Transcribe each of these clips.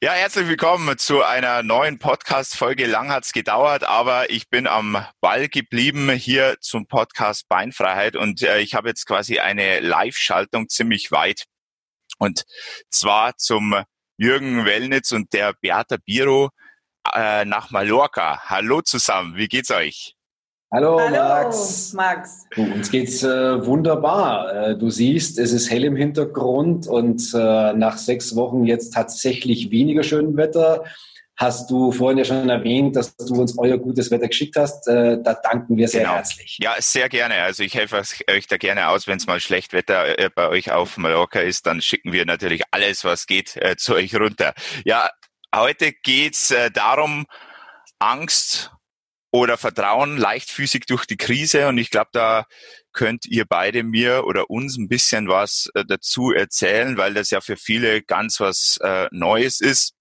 Ja, herzlich willkommen zu einer neuen Podcast-Folge. Lang hat's gedauert, aber ich bin am Ball geblieben hier zum Podcast Beinfreiheit und äh, ich habe jetzt quasi eine Live-Schaltung ziemlich weit und zwar zum Jürgen Wellnitz und der Beata Biro äh, nach Mallorca. Hallo zusammen, wie geht's euch? Hallo, Hallo Max. Max. Du, uns geht's äh, wunderbar. Äh, du siehst, es ist hell im Hintergrund und äh, nach sechs Wochen jetzt tatsächlich weniger schönem Wetter. Hast du vorhin ja schon erwähnt, dass du uns euer gutes Wetter geschickt hast. Äh, da danken wir sehr genau. herzlich. Ja, sehr gerne. Also ich helfe euch da gerne aus, wenn es mal schlecht Wetter äh, bei euch auf Mallorca ist, dann schicken wir natürlich alles, was geht, äh, zu euch runter. Ja, heute geht's darum, Angst oder Vertrauen leichtfüßig durch die Krise. Und ich glaube, da könnt ihr beide mir oder uns ein bisschen was äh, dazu erzählen, weil das ja für viele ganz was äh, Neues ist.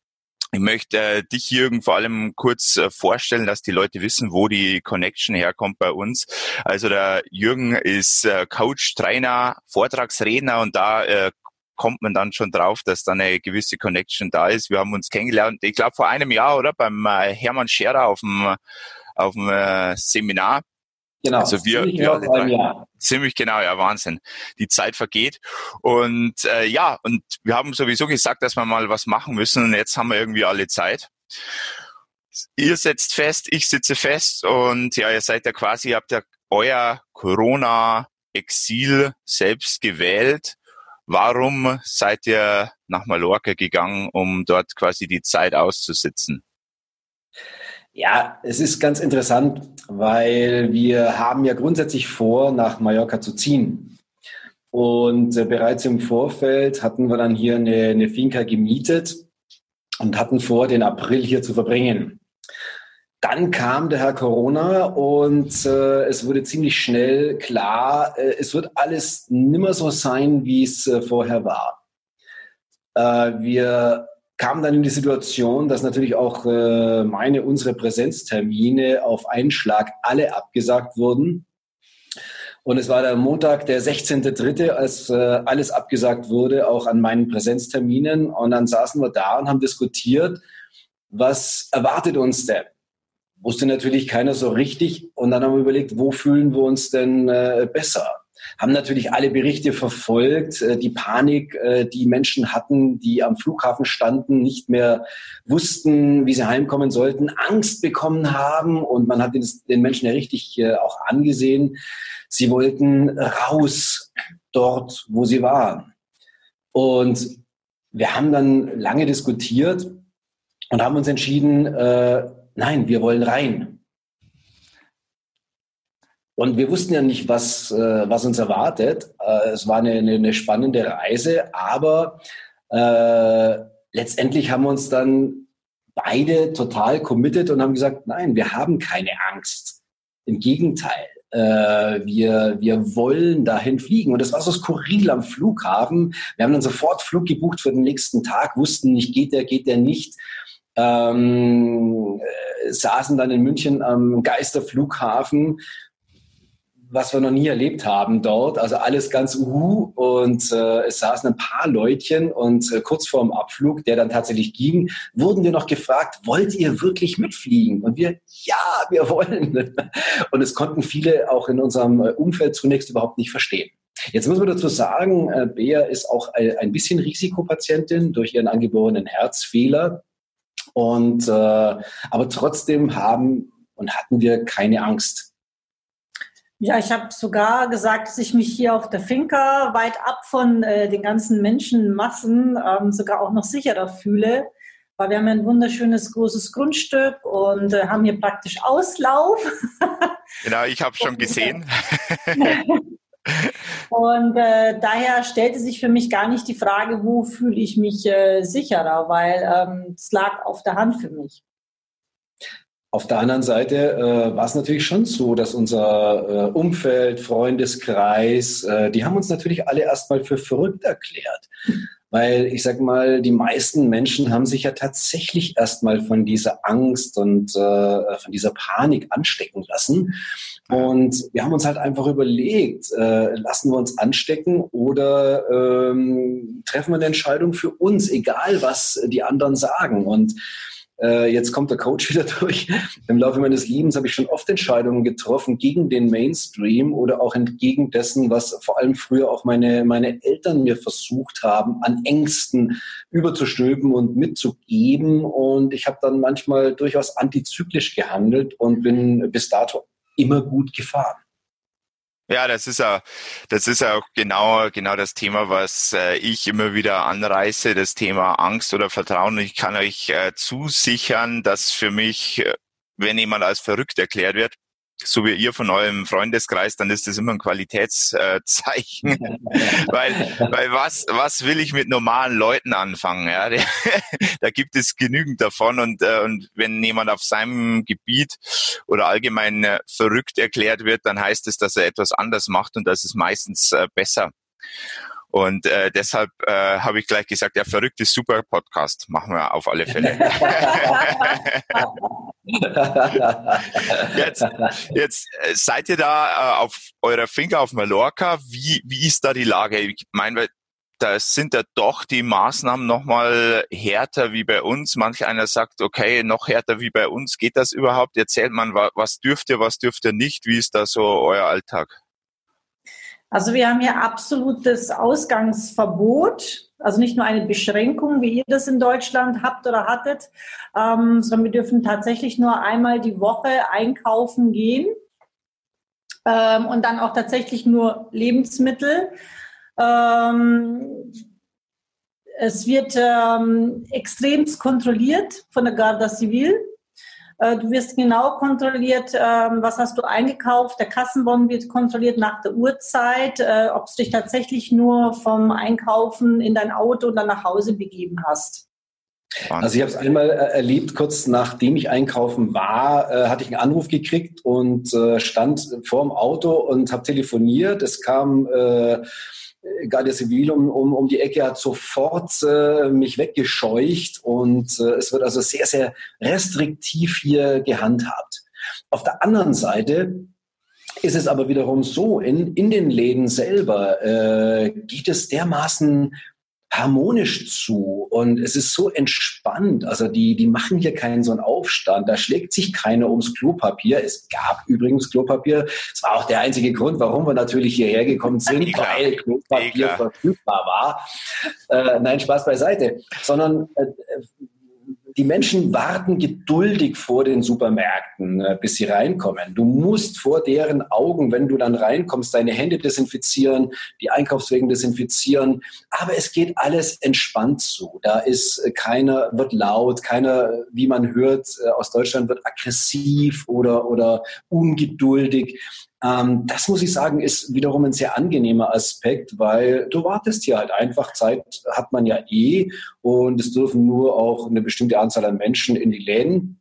Ich möchte äh, dich, Jürgen, vor allem kurz äh, vorstellen, dass die Leute wissen, wo die Connection herkommt bei uns. Also der Jürgen ist äh, Coach, Trainer, Vortragsredner und da äh, kommt man dann schon drauf, dass da eine gewisse Connection da ist. Wir haben uns kennengelernt, ich glaube vor einem Jahr, oder? Beim äh, Hermann Scherer auf dem auf dem äh, Seminar. Genau, also wir, ziemlich, wir genau drei, ziemlich genau, ja, Wahnsinn. Die Zeit vergeht. Und äh, ja, und wir haben sowieso gesagt, dass wir mal was machen müssen und jetzt haben wir irgendwie alle Zeit. Ihr setzt fest, ich sitze fest und ja, ihr seid ja quasi, habt ja euer Corona-Exil selbst gewählt. Warum seid ihr nach Mallorca gegangen, um dort quasi die Zeit auszusitzen? Ja, es ist ganz interessant, weil wir haben ja grundsätzlich vor, nach Mallorca zu ziehen. Und äh, bereits im Vorfeld hatten wir dann hier eine, eine Finca gemietet und hatten vor, den April hier zu verbringen. Dann kam der Herr Corona und äh, es wurde ziemlich schnell klar, äh, es wird alles nimmer so sein, wie es äh, vorher war. Äh, wir kam dann in die Situation, dass natürlich auch äh, meine, unsere Präsenztermine auf einen Schlag alle abgesagt wurden. Und es war der Montag, der 16.3., als äh, alles abgesagt wurde, auch an meinen Präsenzterminen. Und dann saßen wir da und haben diskutiert, was erwartet uns denn? Wusste natürlich keiner so richtig. Und dann haben wir überlegt, wo fühlen wir uns denn äh, besser? Haben natürlich alle Berichte verfolgt, äh, die Panik, äh, die Menschen hatten, die am Flughafen standen, nicht mehr wussten, wie sie heimkommen sollten, Angst bekommen haben und man hat den Menschen ja richtig äh, auch angesehen. Sie wollten raus dort, wo sie waren. Und wir haben dann lange diskutiert und haben uns entschieden, äh, nein, wir wollen rein. Und wir wussten ja nicht, was, äh, was uns erwartet. Äh, es war eine, eine, spannende Reise, aber äh, letztendlich haben wir uns dann beide total committed und haben gesagt, nein, wir haben keine Angst. Im Gegenteil, äh, wir, wir wollen dahin fliegen. Und das war so skurril am Flughafen. Wir haben dann sofort Flug gebucht für den nächsten Tag, wussten nicht, geht der, geht der nicht. Ähm, äh, saßen dann in München am Geisterflughafen was wir noch nie erlebt haben dort. Also alles ganz uhu und äh, es saßen ein paar Leutchen und äh, kurz vorm Abflug, der dann tatsächlich ging, wurden wir noch gefragt, wollt ihr wirklich mitfliegen? Und wir, ja, wir wollen. Und es konnten viele auch in unserem äh, Umfeld zunächst überhaupt nicht verstehen. Jetzt muss man dazu sagen, äh, Bea ist auch ein bisschen Risikopatientin durch ihren angeborenen Herzfehler. Und äh, aber trotzdem haben und hatten wir keine Angst ja, ich habe sogar gesagt, dass ich mich hier auf der Finca weit ab von äh, den ganzen Menschenmassen ähm, sogar auch noch sicherer fühle, weil wir haben ein wunderschönes großes Grundstück und äh, haben hier praktisch Auslauf. genau, ich habe schon gesehen. und äh, daher stellte sich für mich gar nicht die Frage, wo fühle ich mich äh, sicherer, weil ähm, es lag auf der Hand für mich. Auf der anderen Seite äh, war es natürlich schon so, dass unser äh, Umfeld, Freundeskreis, äh, die haben uns natürlich alle erstmal für verrückt erklärt. Weil ich sag mal, die meisten Menschen haben sich ja tatsächlich erstmal von dieser Angst und äh, von dieser Panik anstecken lassen. Und wir haben uns halt einfach überlegt, äh, lassen wir uns anstecken oder ähm, treffen wir eine Entscheidung für uns, egal was die anderen sagen. Und äh, jetzt kommt der Coach wieder durch. Im Laufe meines Lebens habe ich schon oft Entscheidungen getroffen gegen den Mainstream oder auch entgegen dessen, was vor allem früher auch meine, meine Eltern mir versucht haben, an Ängsten überzustülpen und mitzugeben. Und ich habe dann manchmal durchaus antizyklisch gehandelt und bin bis dato immer gut gefahren. Ja, das ist ja, das ist ja auch genau, genau das Thema, was äh, ich immer wieder anreiße, das Thema Angst oder Vertrauen. Ich kann euch äh, zusichern, dass für mich, äh, wenn jemand als verrückt erklärt wird, so wie ihr von eurem Freundeskreis, dann ist das immer ein Qualitätszeichen. weil, weil was, was will ich mit normalen Leuten anfangen? Ja? da gibt es genügend davon und, äh, und wenn jemand auf seinem Gebiet oder allgemein äh, verrückt erklärt wird, dann heißt es, dass er etwas anders macht und das ist meistens äh, besser. Und äh, deshalb äh, habe ich gleich gesagt, ja, verrückt ist super Podcast. Machen wir auf alle Fälle. jetzt, jetzt äh, seid ihr da äh, auf eurer Finger auf Mallorca. Wie, wie ist da die Lage? Ich meine, da sind ja doch die Maßnahmen nochmal härter wie bei uns. Manch einer sagt, okay, noch härter wie bei uns. Geht das überhaupt? Erzählt man, was dürft ihr, was dürft ihr nicht? Wie ist da so euer Alltag? Also wir haben hier absolutes Ausgangsverbot, also nicht nur eine Beschränkung, wie ihr das in Deutschland habt oder hattet, ähm, sondern wir dürfen tatsächlich nur einmal die Woche einkaufen gehen ähm, und dann auch tatsächlich nur Lebensmittel. Ähm, es wird ähm, extremst kontrolliert von der Garda Civil. Äh, du wirst genau kontrolliert, ähm, was hast du eingekauft. Der Kassenbon wird kontrolliert nach der Uhrzeit, äh, ob du dich tatsächlich nur vom Einkaufen in dein Auto und dann nach Hause begeben hast. Also ich habe es einmal äh, erlebt, kurz nachdem ich einkaufen war, äh, hatte ich einen Anruf gekriegt und äh, stand vor dem Auto und habe telefoniert. Es kam äh, Guardia Civil um, um, um die Ecke hat sofort äh, mich weggescheucht und äh, es wird also sehr, sehr restriktiv hier gehandhabt. Auf der anderen Seite ist es aber wiederum so, in, in den Läden selber äh, geht es dermaßen harmonisch zu und es ist so entspannt. Also die, die machen hier keinen so einen Aufstand. Da schlägt sich keiner ums Klopapier. Es gab übrigens Klopapier. Das war auch der einzige Grund, warum wir natürlich hierher gekommen sind, weil Klopapier verfügbar war. Äh, nein, Spaß beiseite. Sondern äh, die Menschen warten geduldig vor den Supermärkten, äh, bis sie reinkommen. Du musst vor deren Augen, wenn du dann reinkommst, deine Hände desinfizieren, die Einkaufswegen desinfizieren. Aber es geht alles entspannt zu. Da ist äh, keiner wird laut, keiner, wie man hört, äh, aus Deutschland wird aggressiv oder, oder ungeduldig. Ähm, das muss ich sagen, ist wiederum ein sehr angenehmer Aspekt, weil du wartest hier halt einfach. Zeit hat man ja eh und es dürfen nur auch eine bestimmte Anzahl an Menschen in die Läden.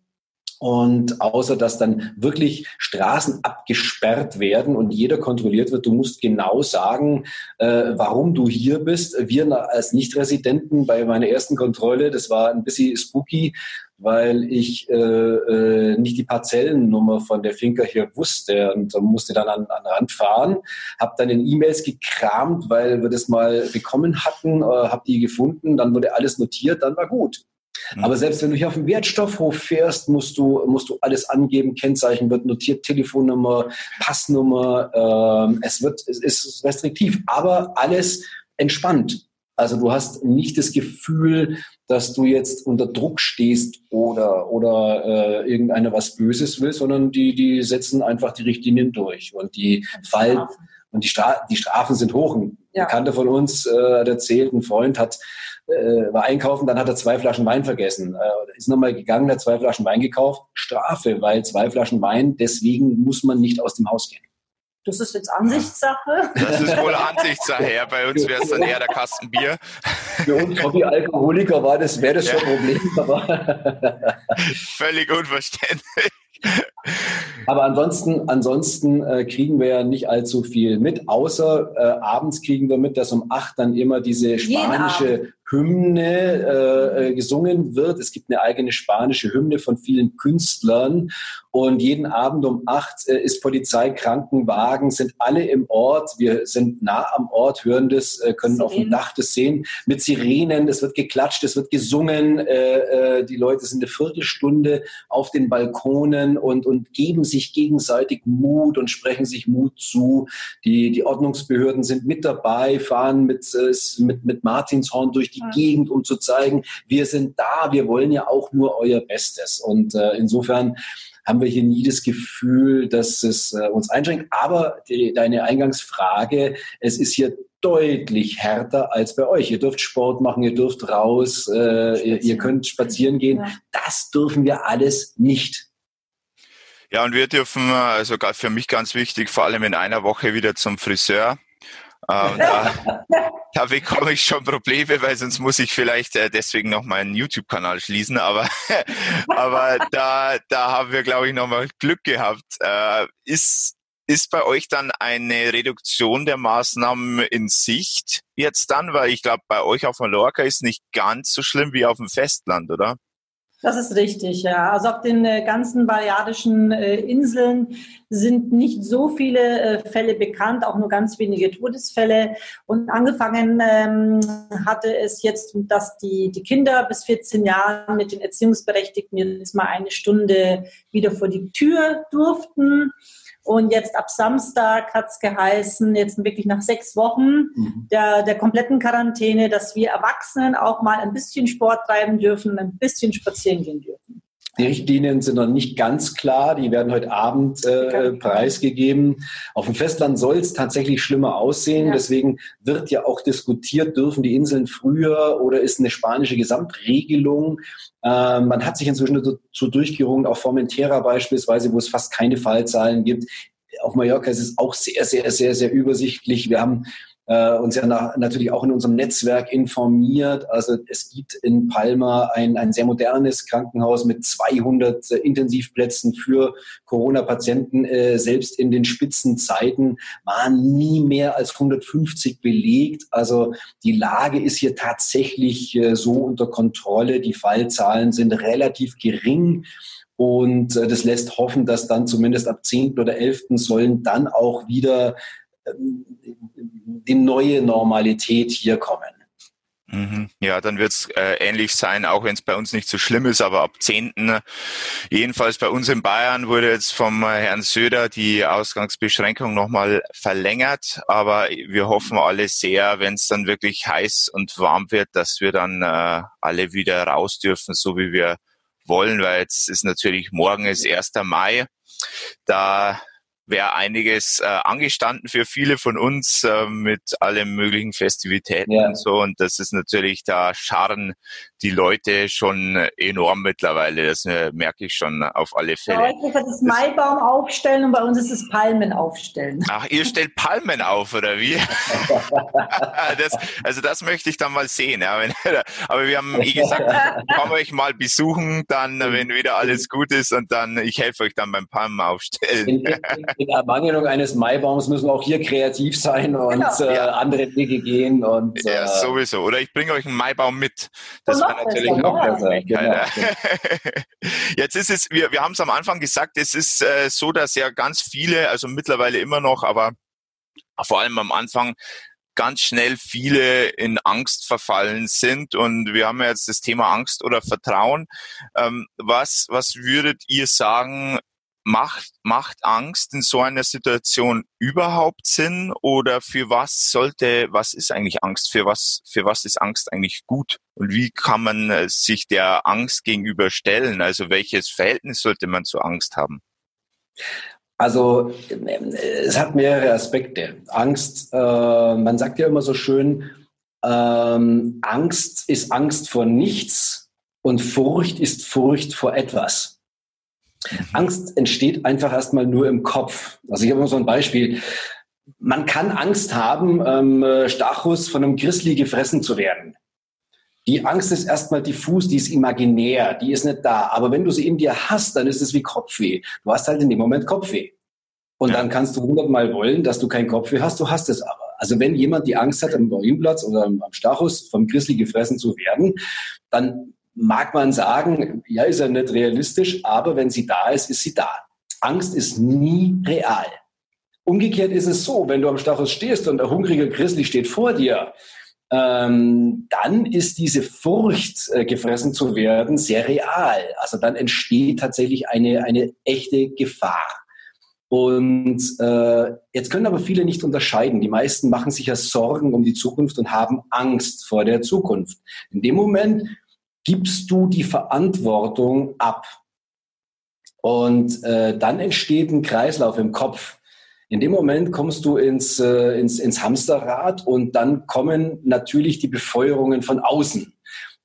Und außer dass dann wirklich Straßen abgesperrt werden und jeder kontrolliert wird, du musst genau sagen, äh, warum du hier bist. Wir als Nichtresidenten bei meiner ersten Kontrolle, das war ein bisschen spooky, weil ich äh, äh, nicht die Parzellennummer von der Finca hier wusste und musste dann an, an den Rand fahren. Habe dann in E-Mails gekramt, weil wir das mal bekommen hatten, äh, habe die gefunden, dann wurde alles notiert, dann war gut. Mhm. Aber selbst wenn du hier auf dem Wertstoffhof fährst, musst du, musst du alles angeben. Kennzeichen wird notiert, Telefonnummer, Passnummer. Ähm, es wird, es ist restriktiv, aber alles entspannt. Also du hast nicht das Gefühl, dass du jetzt unter Druck stehst oder, oder äh, irgendeiner was Böses will, sondern die, die setzen einfach die Richtlinien durch und die Fall und die, Stra die Strafen sind hoch. Ein ja. Bekannter von uns äh, hat erzählt, ein Freund hat äh, war einkaufen, dann hat er zwei Flaschen Wein vergessen. Äh, ist nochmal gegangen, hat zwei Flaschen Wein gekauft. Strafe, weil zwei Flaschen Wein, deswegen muss man nicht aus dem Haus gehen. Das ist jetzt Ansichtssache. Das ist wohl Ansichtssache. Ja, bei uns wäre es dann eher der Kasten Bier. Für uns Hobby-Alkoholiker war das, wäre das ja. schon ein Problem. Aber Völlig unverständlich. Aber ansonsten, ansonsten äh, kriegen wir ja nicht allzu viel mit, außer äh, abends kriegen wir mit, dass um acht dann immer diese spanische Hymne äh, gesungen wird. Es gibt eine eigene spanische Hymne von vielen Künstlern. Und jeden Abend um acht äh, ist Polizei, Krankenwagen, sind alle im Ort. Wir sind nah am Ort, hören das, äh, können Sirenen. auf dem Dach das sehen. Mit Sirenen, es wird geklatscht, es wird gesungen. Äh, äh, die Leute sind eine Viertelstunde auf den Balkonen und, und geben sich gegenseitig Mut und sprechen sich Mut zu. Die, die Ordnungsbehörden sind mit dabei, fahren mit, äh, mit, mit Martinshorn durch die ja. Gegend, um zu zeigen, wir sind da, wir wollen ja auch nur euer Bestes. Und äh, insofern haben wir hier nie das Gefühl, dass es äh, uns einschränkt. Aber die, deine Eingangsfrage, es ist hier deutlich härter als bei euch. Ihr dürft Sport machen, ihr dürft raus, äh, ihr, ihr, könnt spazieren gehen. Ja. Das dürfen wir alles nicht. Ja, und wir dürfen, also für mich ganz wichtig, vor allem in einer Woche wieder zum Friseur. Ähm, da, da bekomme ich schon Probleme, weil sonst muss ich vielleicht äh, deswegen noch meinen YouTube-Kanal schließen. Aber, aber da, da haben wir, glaube ich, nochmal Glück gehabt. Äh, ist, ist bei euch dann eine Reduktion der Maßnahmen in Sicht jetzt dann? Weil ich glaube, bei euch auf Mallorca ist nicht ganz so schlimm wie auf dem Festland, oder? Das ist richtig, ja. Also auf den äh, ganzen balearischen äh, Inseln sind nicht so viele äh, Fälle bekannt, auch nur ganz wenige Todesfälle. Und angefangen ähm, hatte es jetzt, dass die, die Kinder bis 14 Jahre mit den Erziehungsberechtigten jetzt mal eine Stunde wieder vor die Tür durften. Und jetzt ab Samstag hat es geheißen, jetzt wirklich nach sechs Wochen mhm. der, der kompletten Quarantäne, dass wir Erwachsenen auch mal ein bisschen Sport treiben dürfen, ein bisschen spazieren gehen dürfen. Die Richtlinien sind noch nicht ganz klar. Die werden heute Abend äh, preisgegeben. Auf dem Festland soll es tatsächlich schlimmer aussehen. Ja. Deswegen wird ja auch diskutiert, dürfen die Inseln früher oder ist eine spanische Gesamtregelung. Äh, man hat sich inzwischen dazu durchgerungen, auch Formentera beispielsweise, wo es fast keine Fallzahlen gibt. Auf Mallorca ist es auch sehr, sehr, sehr, sehr übersichtlich. Wir haben äh, uns ja nach, natürlich auch in unserem Netzwerk informiert. Also es gibt in Palma ein, ein sehr modernes Krankenhaus mit 200 äh, Intensivplätzen für Corona-Patienten. Äh, selbst in den Spitzenzeiten waren nie mehr als 150 belegt. Also die Lage ist hier tatsächlich äh, so unter Kontrolle. Die Fallzahlen sind relativ gering. Und äh, das lässt hoffen, dass dann zumindest ab 10. oder 11. sollen dann auch wieder die neue Normalität hier kommen. Mhm. Ja, dann wird es äh, ähnlich sein, auch wenn es bei uns nicht so schlimm ist, aber ab 10. jedenfalls bei uns in Bayern wurde jetzt vom Herrn Söder die Ausgangsbeschränkung nochmal verlängert, aber wir hoffen alle sehr, wenn es dann wirklich heiß und warm wird, dass wir dann äh, alle wieder raus dürfen, so wie wir wollen, weil jetzt ist natürlich morgen ist 1. Mai. Da wäre einiges äh, angestanden für viele von uns äh, mit allen möglichen Festivitäten ja. und so. Und das ist natürlich, da scharren die Leute schon enorm mittlerweile. Das äh, merke ich schon auf alle Fälle. Bei euch ist das Maibaum aufstellen und bei uns ist es Palmen aufstellen. Ach, ihr stellt Palmen auf, oder wie? das, also das möchte ich dann mal sehen. Ja. aber wir haben, wie gesagt, komm euch mal besuchen, dann, wenn wieder alles gut ist und dann, ich helfe euch dann beim Palmen aufstellen. In, Ermangelung eines Maibaums müssen wir auch hier kreativ sein und genau. äh, ja. andere Wege gehen. Und, ja, äh, sowieso. Oder ich bringe euch einen Maibaum mit. Das wäre natürlich auch eine Möglichkeit. Genau. Jetzt ist es, wir, wir haben es am Anfang gesagt, es ist äh, so, dass ja ganz viele, also mittlerweile immer noch, aber vor allem am Anfang ganz schnell viele in Angst verfallen sind. Und wir haben ja jetzt das Thema Angst oder Vertrauen. Ähm, was, was würdet ihr sagen, macht, macht Angst in so einer Situation überhaupt Sinn oder für was sollte, was ist eigentlich Angst? Für was, für was ist Angst eigentlich gut? Und wie kann man äh, sich der Angst gegenüberstellen? Also welches Verhältnis sollte man zu Angst haben? Also es hat mehrere Aspekte. Angst, äh, man sagt ja immer so schön, ähm, Angst ist Angst vor nichts und Furcht ist Furcht vor etwas. Angst entsteht einfach erstmal nur im Kopf. Also ich habe mal so ein Beispiel. Man kann Angst haben, ähm, Stachus von einem Grizzly gefressen zu werden. Die Angst ist erstmal diffus, die ist imaginär, die ist nicht da. Aber wenn du sie in dir hast, dann ist es wie Kopfweh. Du hast halt in dem Moment Kopfweh. Und ja. dann kannst du hundertmal wollen, dass du kein Kopfweh hast, du hast es aber. Also wenn jemand die Angst hat, am Marienplatz oder am Stachus vom Grizzly gefressen zu werden, dann mag man sagen, ja, ist ja nicht realistisch, aber wenn sie da ist, ist sie da. Angst ist nie real. Umgekehrt ist es so, wenn du am Stachus stehst und der hungrige Grizzly steht vor dir, ähm, dann ist diese Furcht, äh, gefressen zu werden, sehr real. Also dann entsteht tatsächlich eine, eine echte Gefahr. Und äh, jetzt können aber viele nicht unterscheiden. Die meisten machen sich ja Sorgen um die Zukunft und haben Angst vor der Zukunft. In dem Moment gibst du die Verantwortung ab. Und äh, dann entsteht ein Kreislauf im Kopf. In dem Moment kommst du ins, äh, ins, ins Hamsterrad und dann kommen natürlich die Befeuerungen von außen.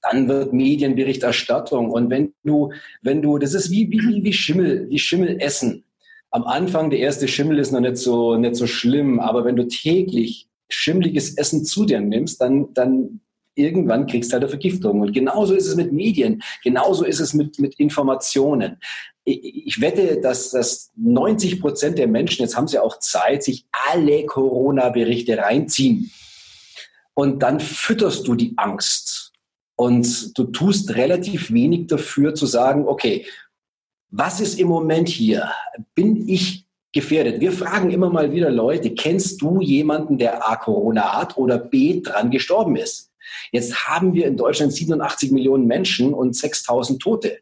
Dann wird Medienberichterstattung und wenn du, wenn du, das ist wie, wie, wie Schimmel, wie Schimmel essen. Am Anfang, der erste Schimmel ist noch nicht so, nicht so schlimm, aber wenn du täglich schimmliges Essen zu dir nimmst, dann, dann irgendwann kriegst du halt eine Vergiftung. Und genauso ist es mit Medien, genauso ist es mit, mit Informationen ich wette, dass, dass 90 Prozent der Menschen, jetzt haben sie auch Zeit, sich alle Corona-Berichte reinziehen. Und dann fütterst du die Angst. Und du tust relativ wenig dafür zu sagen, okay, was ist im Moment hier? Bin ich gefährdet? Wir fragen immer mal wieder Leute, kennst du jemanden, der A Corona hat oder B dran gestorben ist? Jetzt haben wir in Deutschland 87 Millionen Menschen und 6000 Tote.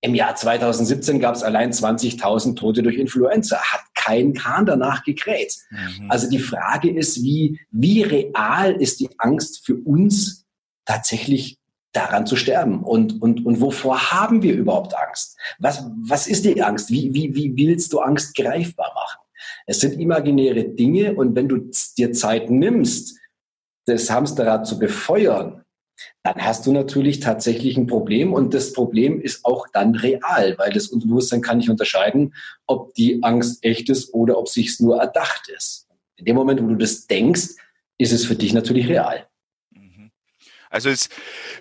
Im Jahr 2017 gab es allein 20.000 Tote durch Influenza. Hat kein Kahn danach gekräht. Mhm. Also die Frage ist, wie, wie real ist die Angst für uns tatsächlich daran zu sterben? Und, und, und wovor haben wir überhaupt Angst? Was, was ist die Angst? Wie, wie, wie willst du Angst greifbar machen? Es sind imaginäre Dinge und wenn du dir Zeit nimmst, das Hamsterrad zu befeuern, dann hast du natürlich tatsächlich ein Problem und das Problem ist auch dann real, weil das Unterbewusstsein kann nicht unterscheiden, ob die Angst echt ist oder ob sich nur erdacht ist. In dem Moment, wo du das denkst, ist es für dich natürlich real. Mhm. Also es,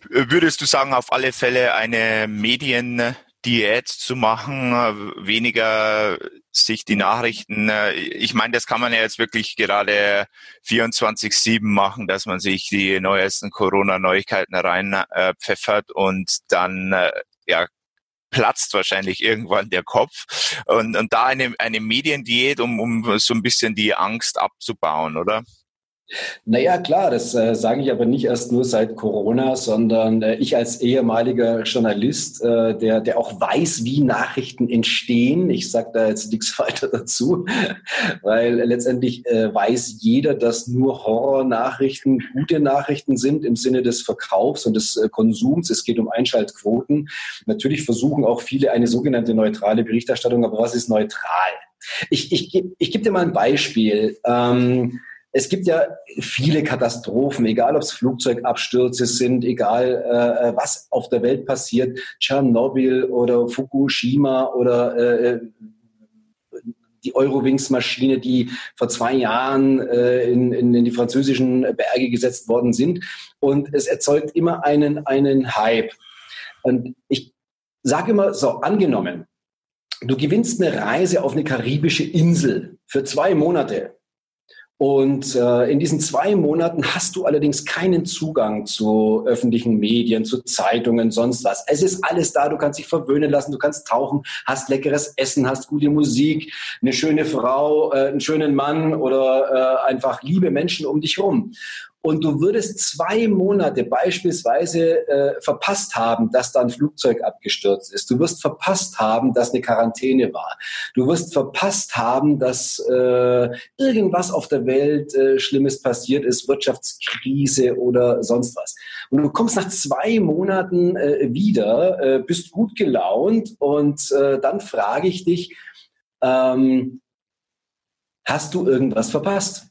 würdest du sagen, auf alle Fälle eine Medien Diät zu machen, weniger sich die Nachrichten, äh, ich meine, das kann man ja jetzt wirklich gerade 24-7 machen, dass man sich die neuesten Corona-Neuigkeiten reinpfeffert und dann äh, ja platzt wahrscheinlich irgendwann der Kopf. Und, und da eine, eine Mediendiät, um, um so ein bisschen die Angst abzubauen, oder? Naja, klar, das äh, sage ich aber nicht erst nur seit Corona, sondern äh, ich als ehemaliger Journalist, äh, der, der auch weiß, wie Nachrichten entstehen. Ich sage da jetzt nichts weiter dazu, weil letztendlich äh, weiß jeder, dass nur Horror-Nachrichten gute Nachrichten sind im Sinne des Verkaufs und des äh, Konsums. Es geht um Einschaltquoten. Natürlich versuchen auch viele eine sogenannte neutrale Berichterstattung, aber was ist neutral? Ich, ich, ich, ich gebe dir mal ein Beispiel. Ähm, es gibt ja viele Katastrophen, egal ob es Flugzeugabstürze sind, egal äh, was auf der Welt passiert, Tschernobyl oder Fukushima oder äh, die Eurowings-Maschine, die vor zwei Jahren äh, in, in, in, die französischen Berge gesetzt worden sind. Und es erzeugt immer einen, einen Hype. Und ich sage immer so, angenommen, du gewinnst eine Reise auf eine karibische Insel für zwei Monate und äh, in diesen zwei Monaten hast du allerdings keinen Zugang zu öffentlichen Medien, zu Zeitungen, sonst was. Es ist alles da, du kannst dich verwöhnen lassen, du kannst tauchen, hast leckeres Essen, hast gute Musik, eine schöne Frau, äh, einen schönen Mann oder äh, einfach liebe Menschen um dich rum und du würdest zwei Monate beispielsweise äh, verpasst haben, dass da ein Flugzeug abgestürzt ist. Du wirst verpasst haben, dass eine Quarantäne war. Du wirst verpasst haben, dass äh, irgendwas auf der Welt äh, Schlimmes passiert ist, Wirtschaftskrise oder sonst was. Und du kommst nach zwei Monaten äh, wieder, äh, bist gut gelaunt und äh, dann frage ich dich, ähm, hast du irgendwas verpasst?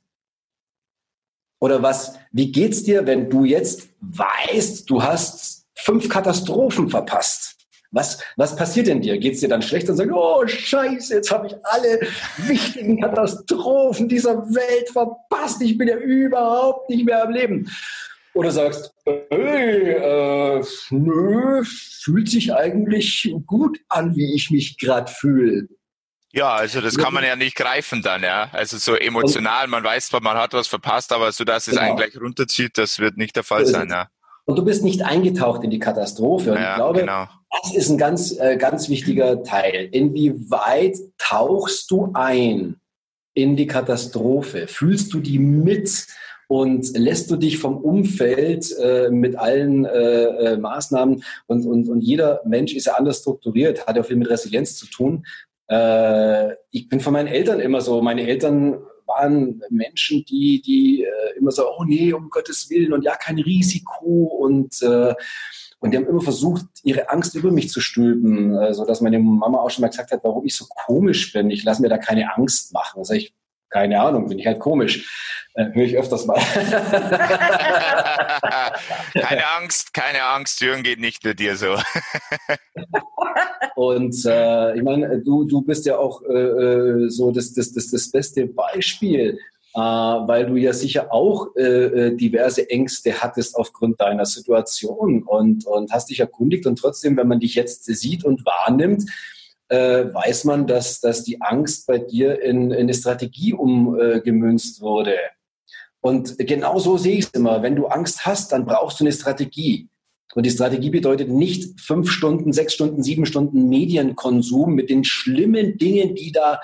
Oder was, wie geht's dir, wenn du jetzt weißt, du hast fünf Katastrophen verpasst? Was, was passiert denn dir? Geht's dir dann schlecht und sagst, oh Scheiße, jetzt habe ich alle wichtigen Katastrophen dieser Welt verpasst. Ich bin ja überhaupt nicht mehr am Leben. Oder sagst, hey, äh, nö, fühlt sich eigentlich gut an, wie ich mich gerade fühle. Ja, also das kann man ja nicht greifen dann, ja. Also so emotional, man weiß zwar, man hat was verpasst, aber so dass es genau. einen gleich runterzieht, das wird nicht der Fall so sein, ja. Und du bist nicht eingetaucht in die Katastrophe. Und ja, ich glaube, genau. das ist ein ganz, äh, ganz wichtiger Teil. Inwieweit tauchst du ein in die Katastrophe? Fühlst du die mit? und lässt du dich vom Umfeld äh, mit allen äh, äh, Maßnahmen und, und, und jeder Mensch ist ja anders strukturiert, hat ja viel mit Resilienz zu tun. Äh, ich bin von meinen Eltern immer so, meine Eltern waren Menschen, die, die äh, immer so, oh nee, um Gottes Willen und ja, kein Risiko und äh, und die haben immer versucht, ihre Angst über mich zu stülpen, äh, so dass meine Mama auch schon mal gesagt hat, warum ich so komisch bin. Ich lasse mir da keine Angst machen. Also ich, keine Ahnung, bin ich halt komisch. Äh, Höre ich öfters mal. keine Angst, keine Angst, Jürgen geht nicht nur dir so. Und äh, ich meine, du, du bist ja auch äh, äh, so das, das, das, das beste Beispiel, äh, weil du ja sicher auch äh, äh, diverse Ängste hattest aufgrund deiner Situation und, und hast dich erkundigt. Und trotzdem, wenn man dich jetzt sieht und wahrnimmt, äh, weiß man, dass, dass die Angst bei dir in, in eine Strategie umgemünzt wurde. Und genau so sehe ich es immer. Wenn du Angst hast, dann brauchst du eine Strategie. Und die Strategie bedeutet nicht fünf Stunden, sechs Stunden, sieben Stunden Medienkonsum mit den schlimmen Dingen, die da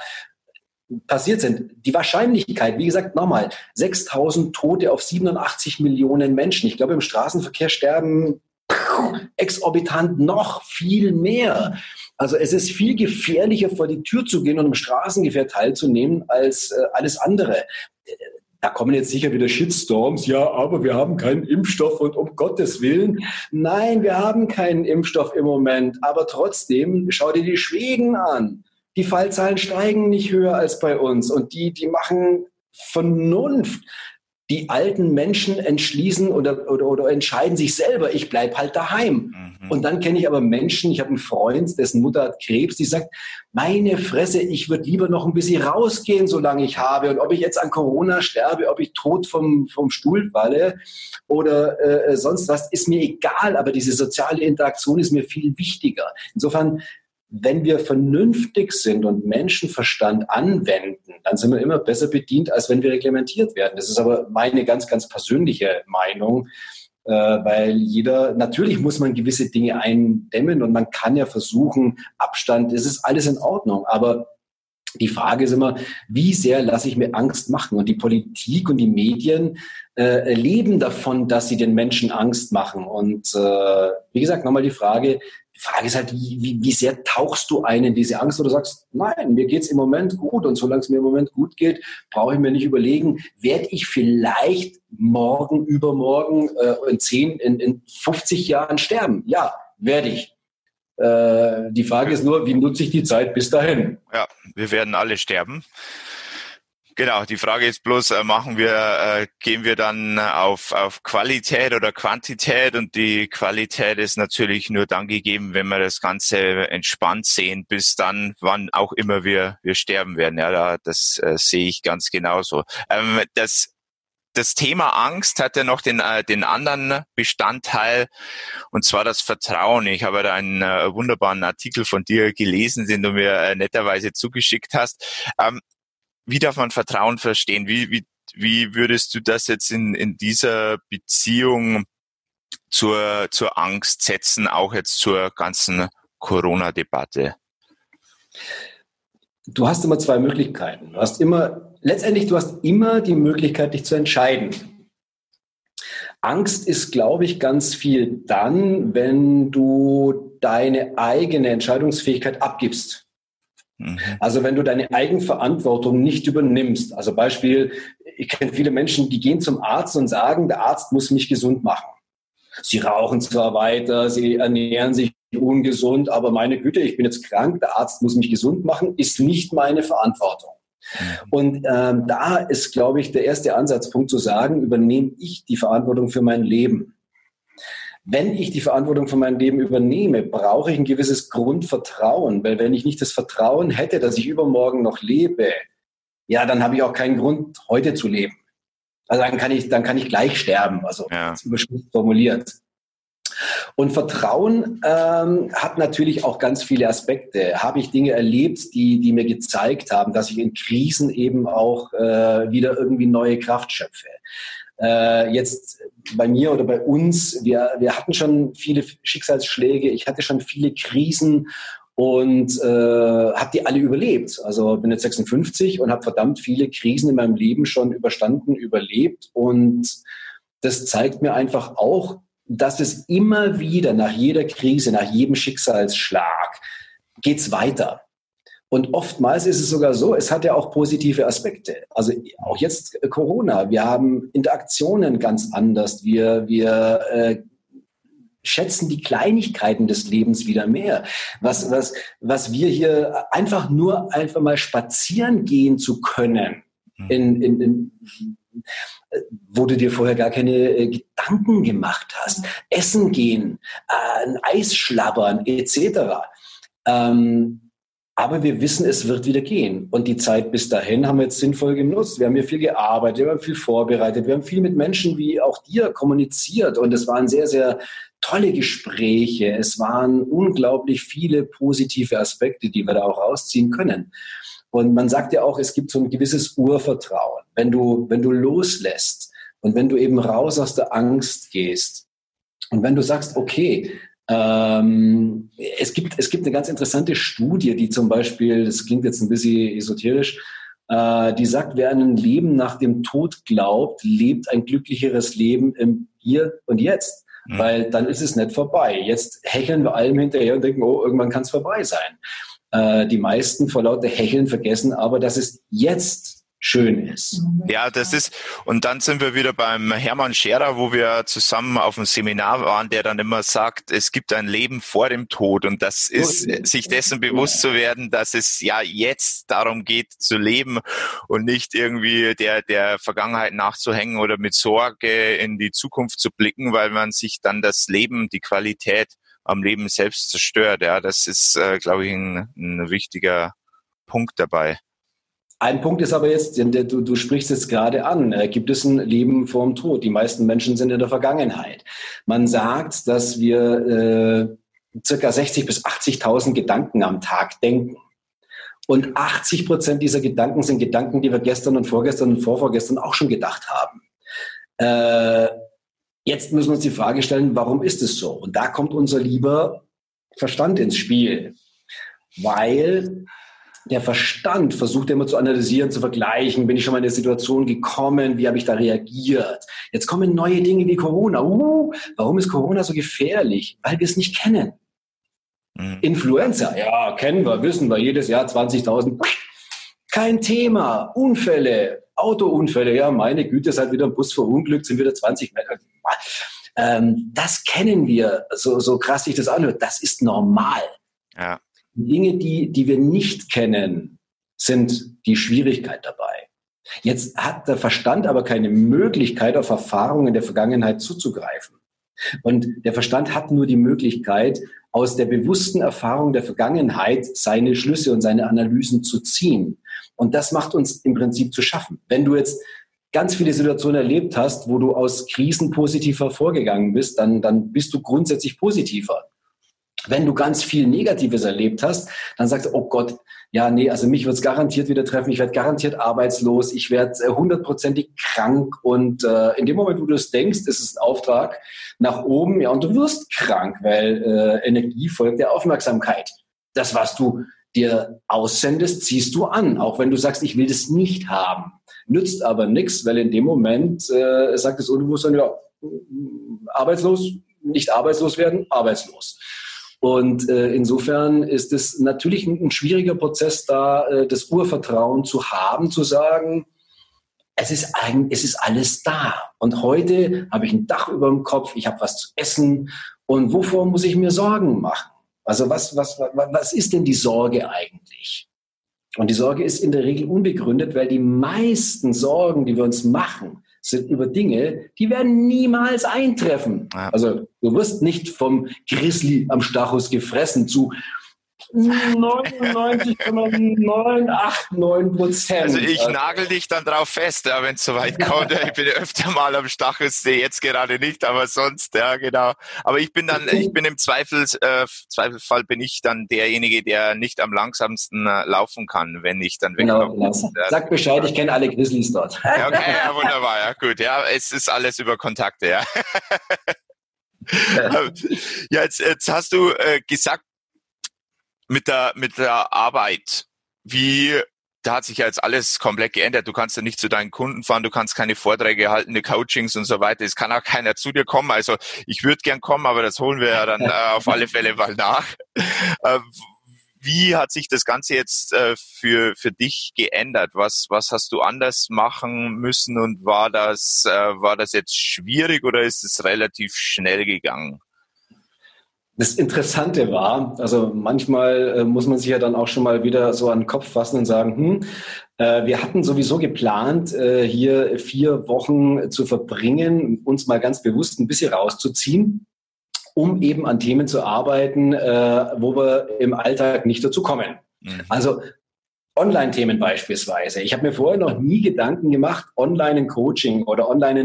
passiert sind. Die Wahrscheinlichkeit, wie gesagt, nochmal, 6000 Tote auf 87 Millionen Menschen. Ich glaube, im Straßenverkehr sterben exorbitant noch viel mehr. Also es ist viel gefährlicher, vor die Tür zu gehen und im Straßengefähr teilzunehmen als äh, alles andere da kommen jetzt sicher wieder Shitstorms, ja, aber wir haben keinen Impfstoff und um Gottes Willen. Nein, wir haben keinen Impfstoff im Moment, aber trotzdem, schau dir die Schweden an. Die Fallzahlen steigen nicht höher als bei uns und die, die machen Vernunft die alten Menschen entschließen oder, oder, oder entscheiden sich selber, ich bleibe halt daheim. Mhm. Und dann kenne ich aber Menschen, ich habe einen Freund, dessen Mutter hat Krebs, die sagt, meine Fresse, ich würde lieber noch ein bisschen rausgehen, solange ich habe. Und ob ich jetzt an Corona sterbe, ob ich tot vom, vom Stuhl falle oder äh, sonst was, ist mir egal. Aber diese soziale Interaktion ist mir viel wichtiger. Insofern wenn wir vernünftig sind und Menschenverstand anwenden, dann sind wir immer besser bedient, als wenn wir reglementiert werden. Das ist aber meine ganz, ganz persönliche Meinung, äh, weil jeder, natürlich muss man gewisse Dinge eindämmen und man kann ja versuchen, Abstand, es ist alles in Ordnung, aber die Frage ist immer, wie sehr lasse ich mir Angst machen? Und die Politik und die Medien äh, leben davon, dass sie den Menschen Angst machen. Und äh, wie gesagt, nochmal die Frage, die Frage ist halt, wie, wie, wie sehr tauchst du ein in diese Angst oder sagst, nein, mir geht's im Moment gut und solange es mir im Moment gut geht, brauche ich mir nicht überlegen, werde ich vielleicht morgen, übermorgen, äh, in 10, in, in 50 Jahren sterben? Ja, werde ich. Äh, die Frage ist nur, wie nutze ich die Zeit bis dahin? Ja, wir werden alle sterben. Genau, die Frage ist bloß, äh, machen wir, äh, gehen wir dann auf, auf Qualität oder Quantität und die Qualität ist natürlich nur dann gegeben, wenn wir das Ganze entspannt sehen, bis dann, wann auch immer wir, wir sterben werden. Ja, da, das äh, sehe ich ganz genauso. Ähm, das das Thema Angst hat ja noch den, äh, den anderen Bestandteil, und zwar das Vertrauen. Ich habe da einen äh, wunderbaren Artikel von dir gelesen, den du mir äh, netterweise zugeschickt hast. Ähm, wie darf man Vertrauen verstehen? Wie, wie, wie würdest du das jetzt in, in dieser Beziehung zur, zur Angst setzen, auch jetzt zur ganzen Corona-Debatte? Du hast immer zwei Möglichkeiten. Du hast immer, letztendlich, du hast immer die Möglichkeit, dich zu entscheiden. Angst ist, glaube ich, ganz viel dann, wenn du deine eigene Entscheidungsfähigkeit abgibst. Mhm. Also wenn du deine Eigenverantwortung nicht übernimmst. Also Beispiel, ich kenne viele Menschen, die gehen zum Arzt und sagen, der Arzt muss mich gesund machen. Sie rauchen zwar weiter, sie ernähren sich ungesund, aber meine Güte, ich bin jetzt krank, der Arzt muss mich gesund machen, ist nicht meine Verantwortung. Mhm. Und ähm, da ist, glaube ich, der erste Ansatzpunkt zu sagen, übernehme ich die Verantwortung für mein Leben. Wenn ich die Verantwortung für mein Leben übernehme, brauche ich ein gewisses Grundvertrauen, weil wenn ich nicht das Vertrauen hätte, dass ich übermorgen noch lebe, ja, dann habe ich auch keinen Grund, heute zu leben. Also dann kann ich, dann kann ich gleich sterben, also ja. überspitzt formuliert. Und Vertrauen ähm, hat natürlich auch ganz viele Aspekte. Habe ich Dinge erlebt, die, die mir gezeigt haben, dass ich in Krisen eben auch äh, wieder irgendwie neue Kraft schöpfe. Äh, jetzt bei mir oder bei uns, wir, wir hatten schon viele Schicksalsschläge, ich hatte schon viele Krisen und äh, habe die alle überlebt. Also bin jetzt 56 und habe verdammt viele Krisen in meinem Leben schon überstanden, überlebt und das zeigt mir einfach auch, dass es immer wieder nach jeder Krise, nach jedem Schicksalsschlag geht's weiter. Und oftmals ist es sogar so, es hat ja auch positive Aspekte. Also auch jetzt Corona, wir haben Interaktionen ganz anders. Wir, wir äh, schätzen die Kleinigkeiten des Lebens wieder mehr. Was, was, was wir hier einfach nur einfach mal spazieren gehen zu können, hm. in, in, in, wo du dir vorher gar keine äh, Gedanken gemacht hast. Essen gehen, äh, ein Eis schlabbern, etc. Ähm, aber wir wissen, es wird wieder gehen. Und die Zeit bis dahin haben wir jetzt sinnvoll genutzt. Wir haben hier viel gearbeitet, wir haben viel vorbereitet, wir haben viel mit Menschen wie auch dir kommuniziert. Und es waren sehr, sehr tolle Gespräche. Es waren unglaublich viele positive Aspekte, die wir da auch rausziehen können. Und man sagt ja auch, es gibt so ein gewisses Urvertrauen. Wenn du, wenn du loslässt und wenn du eben raus aus der Angst gehst und wenn du sagst, okay, ähm, es, gibt, es gibt eine ganz interessante Studie, die zum Beispiel, das klingt jetzt ein bisschen esoterisch, äh, die sagt, wer an ein Leben nach dem Tod glaubt, lebt ein glücklicheres Leben im Hier und Jetzt. Mhm. Weil dann ist es nicht vorbei. Jetzt hecheln wir allem hinterher und denken, oh, irgendwann kann es vorbei sein. Äh, die meisten vor lauter Hecheln vergessen aber, dass es jetzt schön ist. Ja, das ist, und dann sind wir wieder beim Hermann Scherer, wo wir zusammen auf einem Seminar waren, der dann immer sagt, es gibt ein Leben vor dem Tod und das ist, sich dessen bewusst zu werden, dass es ja jetzt darum geht zu leben und nicht irgendwie der, der Vergangenheit nachzuhängen oder mit Sorge in die Zukunft zu blicken, weil man sich dann das Leben, die Qualität am Leben selbst zerstört. Ja, das ist, äh, glaube ich, ein, ein wichtiger Punkt dabei. Ein Punkt ist aber jetzt, du, du sprichst es gerade an, äh, gibt es ein Leben vor dem Tod? Die meisten Menschen sind in der Vergangenheit. Man sagt, dass wir äh, circa 60 bis 80.000 Gedanken am Tag denken. Und 80 Prozent dieser Gedanken sind Gedanken, die wir gestern und vorgestern und vorvorgestern auch schon gedacht haben. Äh, jetzt müssen wir uns die Frage stellen, warum ist es so? Und da kommt unser lieber Verstand ins Spiel. Weil der Verstand versucht immer zu analysieren, zu vergleichen. Bin ich schon mal in eine Situation gekommen? Wie habe ich da reagiert? Jetzt kommen neue Dinge wie Corona. Uh, warum ist Corona so gefährlich? Weil wir es nicht kennen. Mhm. Influenza, ja, kennen wir, wissen wir, jedes Jahr 20.000. Kein Thema. Unfälle, Autounfälle, ja, meine Güte, seit wieder ein Bus verunglückt, sind wieder 20 Meter. Ähm, das kennen wir, so, so krass sich das anhört. Das ist normal. Ja. Dinge, die, die wir nicht kennen, sind die Schwierigkeit dabei. Jetzt hat der Verstand aber keine Möglichkeit, auf Erfahrungen der Vergangenheit zuzugreifen. Und der Verstand hat nur die Möglichkeit, aus der bewussten Erfahrung der Vergangenheit seine Schlüsse und seine Analysen zu ziehen. Und das macht uns im Prinzip zu schaffen. Wenn du jetzt ganz viele Situationen erlebt hast, wo du aus Krisen positiv hervorgegangen bist, dann, dann bist du grundsätzlich positiver. Wenn du ganz viel Negatives erlebt hast, dann sagst du, oh Gott, ja, nee, also mich wird es garantiert wieder treffen, ich werde garantiert arbeitslos, ich werde äh, hundertprozentig krank und äh, in dem Moment, wo du es denkst, ist es ein Auftrag nach oben, ja, und du wirst krank, weil äh, Energie folgt der Aufmerksamkeit. Das, was du dir aussendest, ziehst du an, auch wenn du sagst, ich will das nicht haben. Nützt aber nichts, weil in dem Moment äh, sagt das Unbewusstsein, ja, arbeitslos, nicht arbeitslos werden, arbeitslos. Und äh, insofern ist es natürlich ein, ein schwieriger Prozess, da äh, das Urvertrauen zu haben, zu sagen, es ist, ein, es ist alles da. Und heute habe ich ein Dach über dem Kopf, ich habe was zu essen. Und wovor muss ich mir Sorgen machen? Also was, was, was, was ist denn die Sorge eigentlich? Und die Sorge ist in der Regel unbegründet, weil die meisten Sorgen, die wir uns machen, sind über Dinge, die werden niemals eintreffen. Ja. Also du wirst nicht vom Grizzly am Stachus gefressen zu 99,989 Prozent. Also ich nagel dich dann drauf fest, ja, wenn es soweit kommt. Ich bin öfter mal am Stachelsee, jetzt gerade nicht, aber sonst, ja genau. Aber ich bin dann, ich bin im Zweifel, äh, Zweifelfall bin ich dann derjenige, der nicht am langsamsten äh, laufen kann, wenn ich dann wegkomme. Genau, genau. Sag Bescheid, ich kenne alle Grizzlies dort. Ja, okay, ja, wunderbar, ja gut. Ja, es ist alles über Kontakte, ja. ja, jetzt, jetzt hast du äh, gesagt, mit der, mit der Arbeit, wie, da hat sich ja jetzt alles komplett geändert. Du kannst ja nicht zu deinen Kunden fahren, du kannst keine Vorträge halten, die Coachings und so weiter. Es kann auch keiner zu dir kommen. Also ich würde gern kommen, aber das holen wir ja dann äh, auf alle Fälle mal nach. Äh, wie hat sich das Ganze jetzt äh, für, für dich geändert? Was, was hast du anders machen müssen und war das, äh, war das jetzt schwierig oder ist es relativ schnell gegangen? Das Interessante war, also manchmal äh, muss man sich ja dann auch schon mal wieder so an den Kopf fassen und sagen, hm, äh, wir hatten sowieso geplant, äh, hier vier Wochen zu verbringen, uns mal ganz bewusst ein bisschen rauszuziehen, um eben an Themen zu arbeiten, äh, wo wir im Alltag nicht dazu kommen. Mhm. Also Online-Themen beispielsweise. Ich habe mir vorher noch nie Gedanken gemacht, online ein Coaching oder online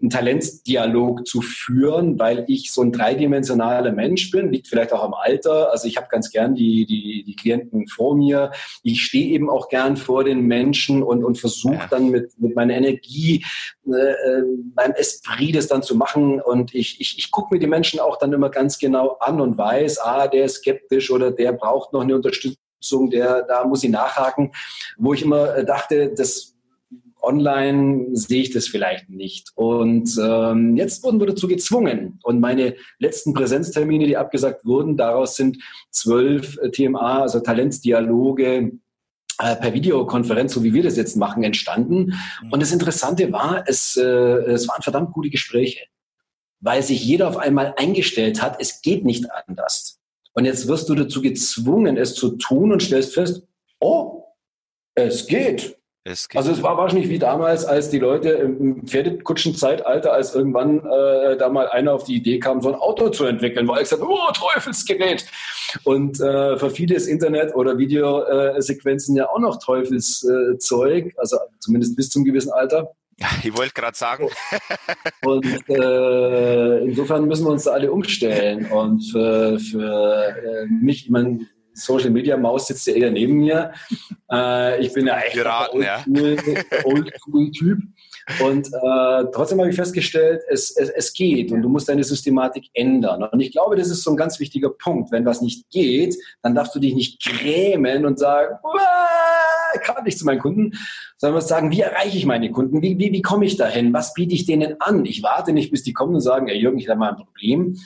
einen, Talentsdialog zu führen, weil ich so ein dreidimensionaler Mensch bin, liegt vielleicht auch am Alter. Also ich habe ganz gern die, die, die Klienten vor mir. Ich stehe eben auch gern vor den Menschen und, und versuche dann mit, mit meiner Energie, äh, äh, meinem Esprit das dann zu machen. Und ich, ich, ich gucke mir die Menschen auch dann immer ganz genau an und weiß, ah, der ist skeptisch oder der braucht noch eine Unterstützung der, da muss ich nachhaken, wo ich immer äh, dachte, das online sehe ich das vielleicht nicht. Und ähm, jetzt wurden wir dazu gezwungen. Und meine letzten Präsenztermine, die abgesagt wurden, daraus sind zwölf äh, TMA, also Talentsdialoge, äh, per Videokonferenz, so wie wir das jetzt machen, entstanden. Mhm. Und das Interessante war, es, äh, es waren verdammt gute Gespräche, weil sich jeder auf einmal eingestellt hat, es geht nicht anders. Und jetzt wirst du dazu gezwungen, es zu tun und stellst fest, oh, es geht. Es geht. Also es war wahrscheinlich wie damals, als die Leute im Pferdekutschenzeitalter, als irgendwann äh, da mal einer auf die Idee kam, so ein Auto zu entwickeln, wo alle gesagt oh, Teufelsgerät. Und äh, für viele ist Internet oder Videosequenzen ja auch noch Teufelszeug, also zumindest bis zum gewissen Alter. Ich wollte gerade sagen. Und äh, insofern müssen wir uns da alle umstellen. Und für, für äh, mich, ich meine, Social Media Maus sitzt ja eher neben mir. Äh, ich bin ja echt ein Oldschool-Typ. Und äh, trotzdem habe ich festgestellt, es, es, es geht und du musst deine Systematik ändern. Und ich glaube, das ist so ein ganz wichtiger Punkt. Wenn was nicht geht, dann darfst du dich nicht grämen und sagen, kann nicht zu meinen Kunden, sondern sagen, wie erreiche ich meine Kunden? Wie, wie, wie komme ich dahin? Was biete ich denen an? Ich warte nicht, bis die kommen und sagen, Herr Jürgen, ich habe mal ein Problem,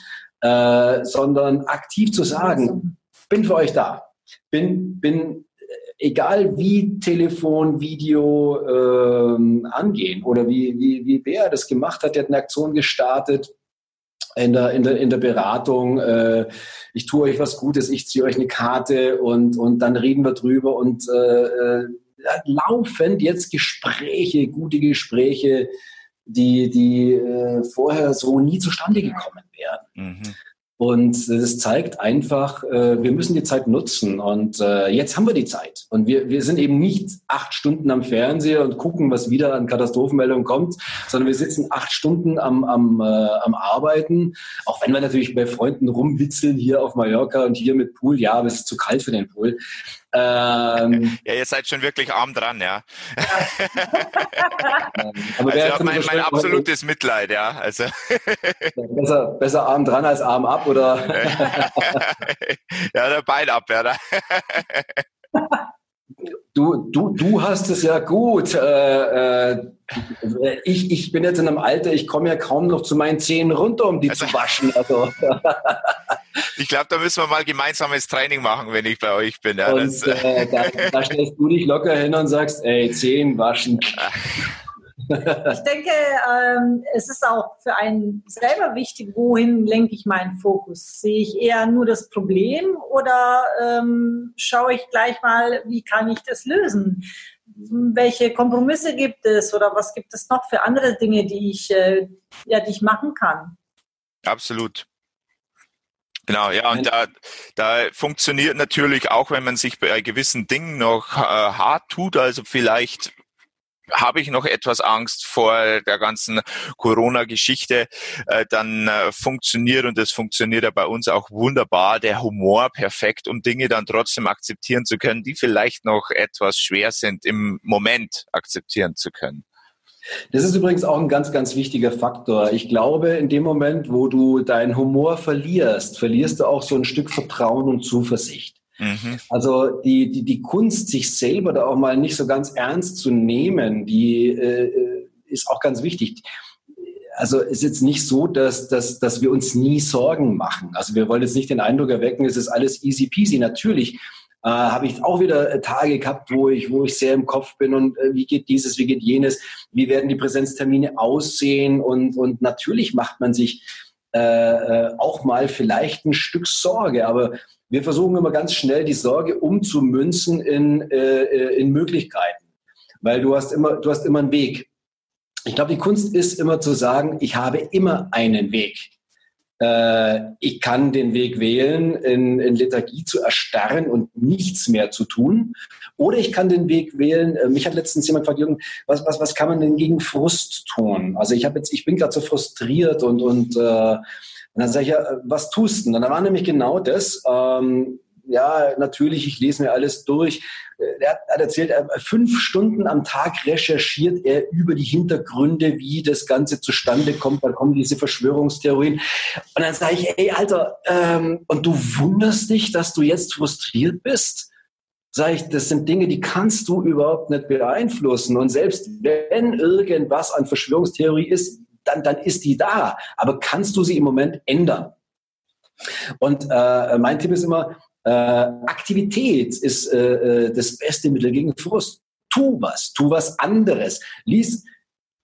äh, sondern aktiv zu sagen, bin für euch da. Bin, bin egal wie Telefon, Video ähm, angehen oder wie, wie, wie wer das gemacht hat, der hat eine Aktion gestartet in der, in der, in der Beratung, äh, ich tue euch was Gutes, ich ziehe euch eine Karte und, und dann reden wir drüber und äh, äh laufend jetzt Gespräche, gute Gespräche, die, die äh, vorher so nie zustande gekommen wären. Mhm. Und das zeigt einfach, äh, wir müssen die Zeit nutzen. Und äh, jetzt haben wir die Zeit. Und wir, wir sind eben nicht acht Stunden am Fernseher und gucken, was wieder an Katastrophenmeldungen kommt, sondern wir sitzen acht Stunden am, am, äh, am Arbeiten. Auch wenn wir natürlich bei Freunden rumwitzeln hier auf Mallorca und hier mit Pool. Ja, aber es ist zu kalt für den Pool. Ähm, ja, ihr seid schon wirklich arm dran, ja. aber also mein, mein absolutes Mitleid, ja. Also. besser, besser arm dran als arm ab, oder? ja, der Bein ab, ja. Du, du, du hast es ja gut. Äh, äh, ich, ich bin jetzt in einem Alter, ich komme ja kaum noch zu meinen Zähnen runter, um die also, zu waschen. Also. ich glaube, da müssen wir mal gemeinsames Training machen, wenn ich bei euch bin. Ja, und, äh, da, da, stellst du dich locker hin und sagst, ey, Zehen waschen. Ich denke, ähm, es ist auch für einen selber wichtig, wohin lenke ich meinen Fokus? Sehe ich eher nur das Problem oder ähm, schaue ich gleich mal, wie kann ich das lösen? Welche Kompromisse gibt es oder was gibt es noch für andere Dinge, die ich, äh, ja, die ich machen kann? Absolut. Genau, ja, und da, da funktioniert natürlich auch, wenn man sich bei gewissen Dingen noch äh, hart tut, also vielleicht habe ich noch etwas Angst vor der ganzen Corona-Geschichte, äh, dann äh, funktioniert und das funktioniert ja bei uns auch wunderbar, der Humor perfekt, um Dinge dann trotzdem akzeptieren zu können, die vielleicht noch etwas schwer sind, im Moment akzeptieren zu können. Das ist übrigens auch ein ganz, ganz wichtiger Faktor. Ich glaube, in dem Moment, wo du deinen Humor verlierst, verlierst du auch so ein Stück Vertrauen und Zuversicht. Mhm. Also die, die, die Kunst, sich selber da auch mal nicht so ganz ernst zu nehmen, die äh, ist auch ganz wichtig. Also es ist jetzt nicht so, dass, dass, dass wir uns nie Sorgen machen. Also wir wollen jetzt nicht den Eindruck erwecken, es ist alles easy peasy. Natürlich äh, habe ich auch wieder Tage gehabt, wo ich, wo ich sehr im Kopf bin und äh, wie geht dieses, wie geht jenes, wie werden die Präsenztermine aussehen und, und natürlich macht man sich äh, äh auch mal vielleicht ein Stück Sorge, aber wir versuchen immer ganz schnell die Sorge umzumünzen in, äh, äh, in Möglichkeiten, weil du hast immer, du hast immer einen Weg. Ich glaube, die Kunst ist immer zu sagen, ich habe immer einen Weg. Äh, ich kann den Weg wählen, in, in Lethargie zu erstarren und nichts mehr zu tun. Oder ich kann den Weg wählen, äh, mich hat letztens jemand gefragt, Jürgen, was, was, was kann man denn gegen Frust tun? Also ich habe jetzt, ich bin gerade so frustriert und, und äh, und dann sage ich, ja, was tust du? Und dann war nämlich genau das, ähm, ja, natürlich, ich lese mir alles durch. Er hat, hat erzählt, fünf Stunden am Tag recherchiert er über die Hintergründe, wie das Ganze zustande kommt. Da kommen diese Verschwörungstheorien. Und dann sage ich, ey, Alter, ähm, und du wunderst dich, dass du jetzt frustriert bist? Sag ich, das sind Dinge, die kannst du überhaupt nicht beeinflussen. Und selbst wenn irgendwas an Verschwörungstheorie ist, dann, dann ist die da. Aber kannst du sie im Moment ändern? Und äh, mein Tipp ist immer, äh, Aktivität ist äh, äh, das beste Mittel gegen Frust. Tu was, tu was anderes. Lies,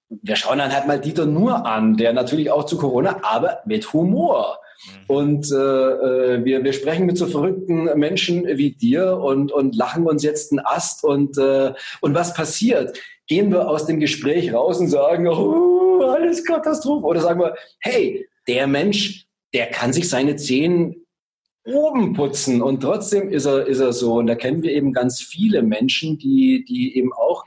wir schauen dann halt mal Dieter nur an, der natürlich auch zu Corona, aber mit Humor. Mhm. Und äh, äh, wir, wir sprechen mit so verrückten Menschen wie dir und, und lachen uns jetzt einen Ast. Und, äh, und was passiert? Gehen wir aus dem Gespräch raus und sagen, oh, alles Katastrophe. Oder sagen wir, hey, der Mensch, der kann sich seine Zehen oben putzen und trotzdem ist er, ist er so. Und da kennen wir eben ganz viele Menschen, die, die eben auch,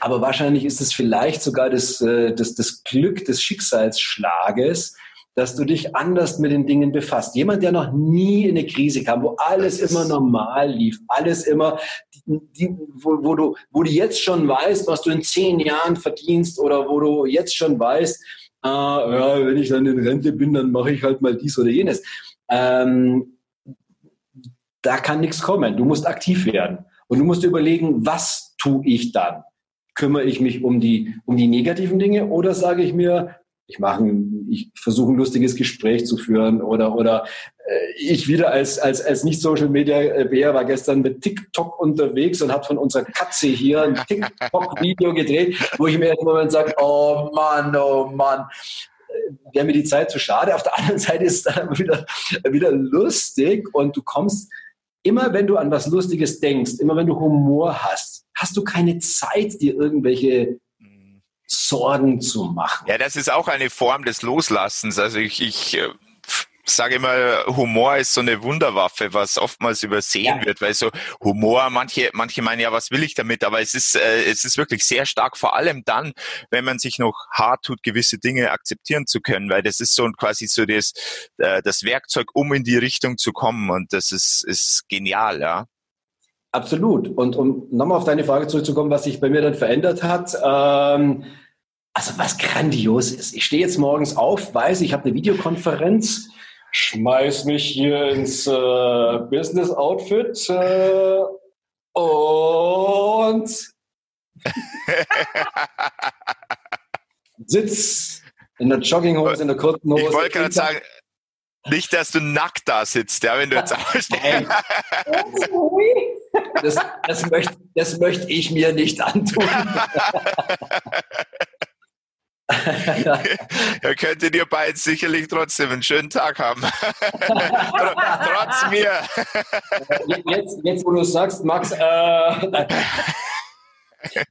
aber wahrscheinlich ist es vielleicht sogar das, äh, das, das Glück des Schicksalsschlages, dass du dich anders mit den Dingen befasst. Jemand, der noch nie in eine Krise kam, wo alles immer normal lief, alles immer, die, wo, wo, du, wo du jetzt schon weißt, was du in zehn Jahren verdienst oder wo du jetzt schon weißt, äh, ja, wenn ich dann in Rente bin, dann mache ich halt mal dies oder jenes. Ähm, da kann nichts kommen. Du musst aktiv werden. Und du musst überlegen, was tue ich dann? Kümmere ich mich um die, um die negativen Dinge oder sage ich mir, ich mache ich versuche ein lustiges Gespräch zu führen oder oder äh, ich wieder als als als nicht Social Media Bär war gestern mit TikTok unterwegs und habe von unserer Katze hier ein TikTok Video gedreht, wo ich mir im Moment sage, oh Mann, oh Mann, äh, wäre mir die Zeit zu schade. Auf der anderen Seite ist es dann wieder wieder lustig und du kommst immer, wenn du an was Lustiges denkst, immer wenn du Humor hast, hast du keine Zeit, dir irgendwelche Sorgen zu machen. Ja, das ist auch eine Form des Loslassens. Also ich, ich äh, sage immer, Humor ist so eine Wunderwaffe, was oftmals übersehen ja. wird, weil so Humor, manche, manche meinen ja, was will ich damit, aber es ist, äh, es ist wirklich sehr stark, vor allem dann, wenn man sich noch hart tut, gewisse Dinge akzeptieren zu können, weil das ist so quasi so das, äh, das Werkzeug, um in die Richtung zu kommen und das ist, ist genial, ja. Absolut. Und um nochmal auf deine Frage zurückzukommen, was sich bei mir dann verändert hat, ähm, also was grandios ist. Ich stehe jetzt morgens auf, weiß, ich habe eine Videokonferenz, schmeiß mich hier ins äh, Business Outfit äh, und sitz in der Jogginghose, in der kurzen Hose. Ich wollte gerade sagen, nicht, dass du nackt da sitzt, ja, wenn du jetzt aufstehst. Das, das, möchte, das möchte ich mir nicht antun. ja, könntet ihr beiden sicherlich trotzdem einen schönen Tag haben. Trotz mir. jetzt, jetzt, wo du sagst, Max, äh,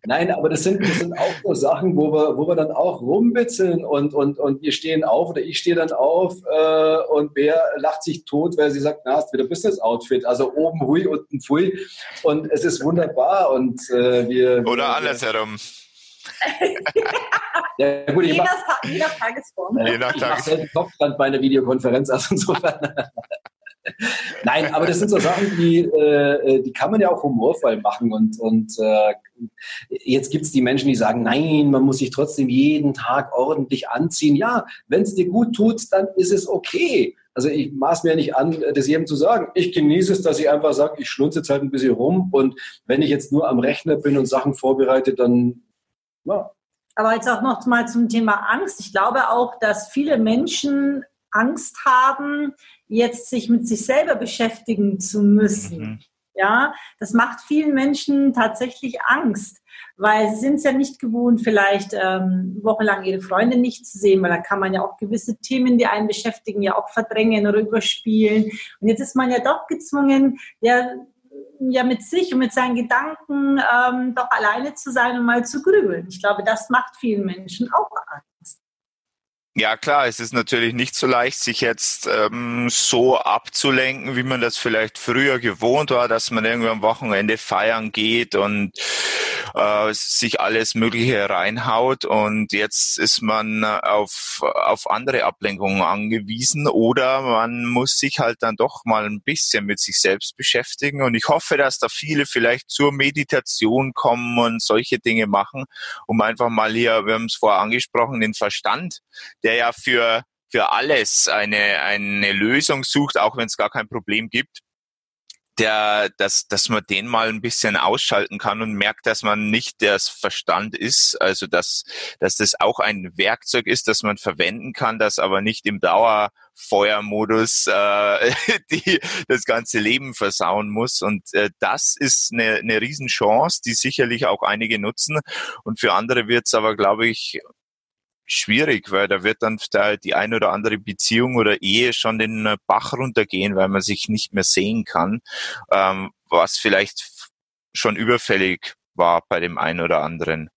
Nein, aber das sind, das sind auch so Sachen, wo wir, wo wir dann auch rumbitzeln und, und, und wir stehen auf oder ich stehe dann auf äh, und wer lacht sich tot, weil sie sagt, na, hast wieder Business-Outfit. Also oben hui, unten pfui. Und es ist wunderbar und äh, wir... Oder andersherum. ja, gut, je, nach, je nach Tagesform. Je nach Tagesform. Ich Kopfstand bei einer Videokonferenz, also insofern. Nein, aber das sind so Sachen, die, äh, die kann man ja auch humorvoll machen. Und, und äh, jetzt gibt es die Menschen, die sagen, nein, man muss sich trotzdem jeden Tag ordentlich anziehen. Ja, wenn es dir gut tut, dann ist es okay. Also ich maß mir nicht an, das jedem zu sagen. Ich genieße es, dass ich einfach sage, ich schlunze jetzt halt ein bisschen rum und wenn ich jetzt nur am Rechner bin und Sachen vorbereite, dann ja. Aber jetzt auch noch mal zum Thema Angst. Ich glaube auch, dass viele Menschen Angst haben, jetzt sich mit sich selber beschäftigen zu müssen. Mhm. Ja, das macht vielen Menschen tatsächlich Angst, weil sie sind es ja nicht gewohnt, vielleicht ähm, wochenlang ihre Freunde nicht zu sehen, weil da kann man ja auch gewisse Themen, die einen beschäftigen, ja auch verdrängen oder überspielen. Und jetzt ist man ja doch gezwungen, ja, ja mit sich und mit seinen Gedanken ähm, doch alleine zu sein und mal zu grübeln. Ich glaube, das macht vielen Menschen auch Angst. Ja klar, es ist natürlich nicht so leicht, sich jetzt ähm, so abzulenken, wie man das vielleicht früher gewohnt war, dass man irgendwie am Wochenende feiern geht und äh, sich alles Mögliche reinhaut. Und jetzt ist man auf, auf andere Ablenkungen angewiesen oder man muss sich halt dann doch mal ein bisschen mit sich selbst beschäftigen. Und ich hoffe, dass da viele vielleicht zur Meditation kommen und solche Dinge machen, um einfach mal hier, wir haben es vorher angesprochen, den Verstand, der ja für für alles eine, eine Lösung sucht, auch wenn es gar kein Problem gibt, der, dass, dass man den mal ein bisschen ausschalten kann und merkt, dass man nicht das Verstand ist, also dass, dass das auch ein Werkzeug ist, das man verwenden kann, das aber nicht im Dauerfeuermodus äh, die, das ganze Leben versauen muss. Und äh, das ist eine, eine Riesenchance, die sicherlich auch einige nutzen. Und für andere wird es aber, glaube ich, schwierig, weil da wird dann da die ein oder andere Beziehung oder Ehe schon den Bach runtergehen, weil man sich nicht mehr sehen kann, ähm, was vielleicht schon überfällig war bei dem einen oder anderen.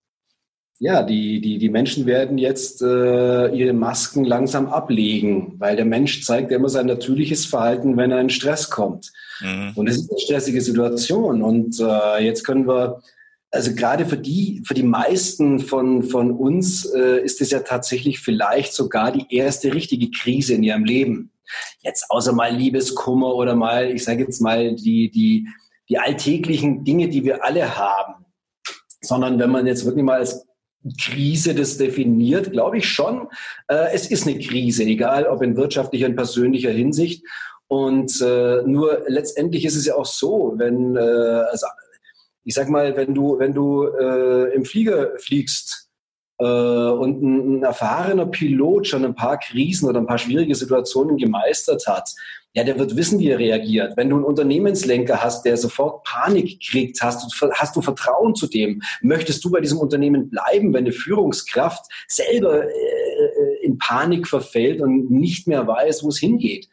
Ja, die, die, die Menschen werden jetzt äh, ihre Masken langsam ablegen, weil der Mensch zeigt immer sein natürliches Verhalten, wenn er in Stress kommt. Mhm. Und es ist eine stressige Situation. Und äh, jetzt können wir also gerade für die, für die meisten von, von uns äh, ist es ja tatsächlich vielleicht sogar die erste richtige Krise in ihrem Leben. Jetzt außer mal Liebeskummer oder mal, ich sage jetzt mal, die, die, die alltäglichen Dinge, die wir alle haben. Sondern wenn man jetzt wirklich mal als Krise das definiert, glaube ich schon, äh, es ist eine Krise, egal ob in wirtschaftlicher und persönlicher Hinsicht. Und äh, nur letztendlich ist es ja auch so, wenn, äh, also ich sag mal, wenn du, wenn du äh, im Flieger fliegst äh, und ein, ein, erfahrener Pilot schon ein paar Krisen oder ein paar schwierige Situationen gemeistert hat, ja, der wird wissen, wie er reagiert. Wenn du einen Unternehmenslenker hast, der sofort Panik kriegt, hast du, hast du Vertrauen zu dem? Möchtest du bei diesem Unternehmen bleiben, wenn eine Führungskraft selber äh, in Panik verfällt und nicht mehr weiß, wo es hingeht?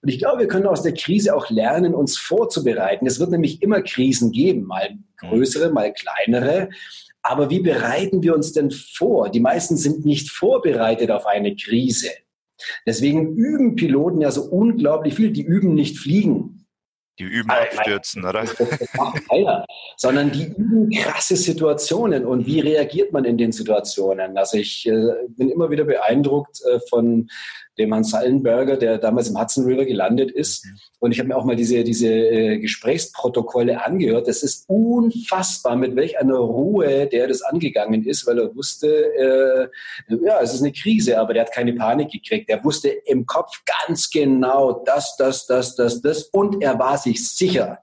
Und ich glaube, wir können aus der Krise auch lernen, uns vorzubereiten. Es wird nämlich immer Krisen geben, mal größere, mal kleinere. Aber wie bereiten wir uns denn vor? Die meisten sind nicht vorbereitet auf eine Krise. Deswegen üben Piloten ja so unglaublich viel. Die üben nicht fliegen. Die üben abstürzen, oder? Das macht keiner. Sondern die üben krasse Situationen. Und wie reagiert man in den Situationen? Also ich äh, bin immer wieder beeindruckt äh, von dem Hans Sallenberger, der damals im Hudson River gelandet ist. Und ich habe mir auch mal diese, diese äh, Gesprächsprotokolle angehört. Das ist unfassbar, mit welch einer Ruhe der das angegangen ist, weil er wusste, äh, ja, es ist eine Krise, aber der hat keine Panik gekriegt. Er wusste im Kopf ganz genau das, das, das, das, das. Und er war sich sicher,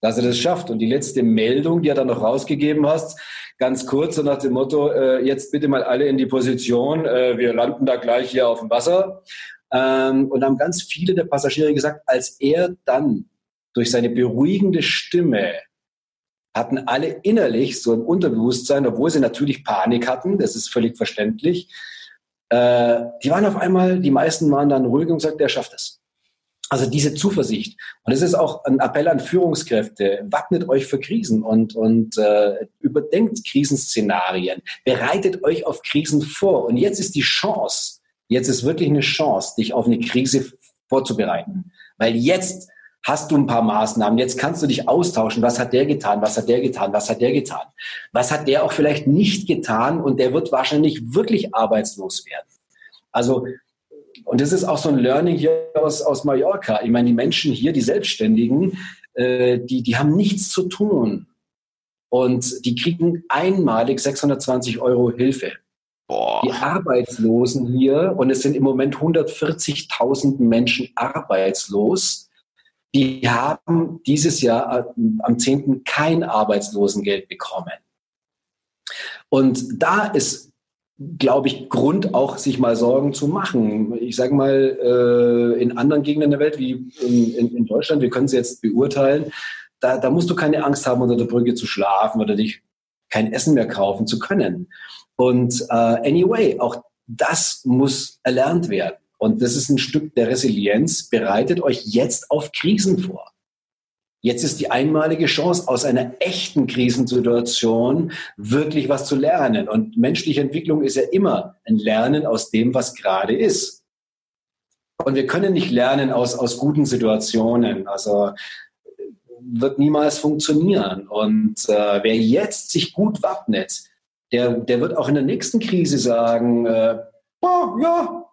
dass er das schafft. Und die letzte Meldung, die er dann noch rausgegeben hast, ganz kurz so nach dem Motto, äh, jetzt bitte mal alle in die Position, äh, wir landen da gleich hier auf dem Wasser. Ähm, und haben ganz viele der Passagiere gesagt, als er dann durch seine beruhigende Stimme hatten alle innerlich so im Unterbewusstsein, obwohl sie natürlich Panik hatten, das ist völlig verständlich, äh, die waren auf einmal, die meisten waren dann ruhig und gesagt, der schafft es. Also diese Zuversicht. Und es ist auch ein Appell an Führungskräfte. Wappnet euch für Krisen und, und äh, überdenkt Krisenszenarien. Bereitet euch auf Krisen vor. Und jetzt ist die Chance, jetzt ist wirklich eine Chance, dich auf eine Krise vorzubereiten. Weil jetzt hast du ein paar Maßnahmen, jetzt kannst du dich austauschen, was hat der getan, was hat der getan, was hat der getan, was hat der auch vielleicht nicht getan und der wird wahrscheinlich wirklich arbeitslos werden. Also, und das ist auch so ein Learning hier aus, aus Mallorca. Ich meine, die Menschen hier, die Selbstständigen, äh, die, die haben nichts zu tun. Und die kriegen einmalig 620 Euro Hilfe. Boah. Die Arbeitslosen hier, und es sind im Moment 140.000 Menschen arbeitslos, die haben dieses Jahr äh, am 10. kein Arbeitslosengeld bekommen. Und da ist, glaube ich, Grund auch, sich mal Sorgen zu machen. Ich sage mal, äh, in anderen Gegenden der Welt, wie in, in, Deutschland, wir können sie jetzt beurteilen, da, da musst du keine Angst haben, unter der Brücke zu schlafen oder dich kein Essen mehr kaufen zu können. Und äh, anyway, auch das muss erlernt werden. Und das ist ein Stück der Resilienz. Bereitet euch jetzt auf Krisen vor. Jetzt ist die einmalige Chance, aus einer echten Krisensituation wirklich was zu lernen. Und menschliche Entwicklung ist ja immer ein Lernen aus dem, was gerade ist. Und wir können nicht lernen aus, aus guten Situationen. Also wird niemals funktionieren. Und äh, wer jetzt sich gut wappnet, der, der wird auch in der nächsten Krise sagen, äh, oh, ja,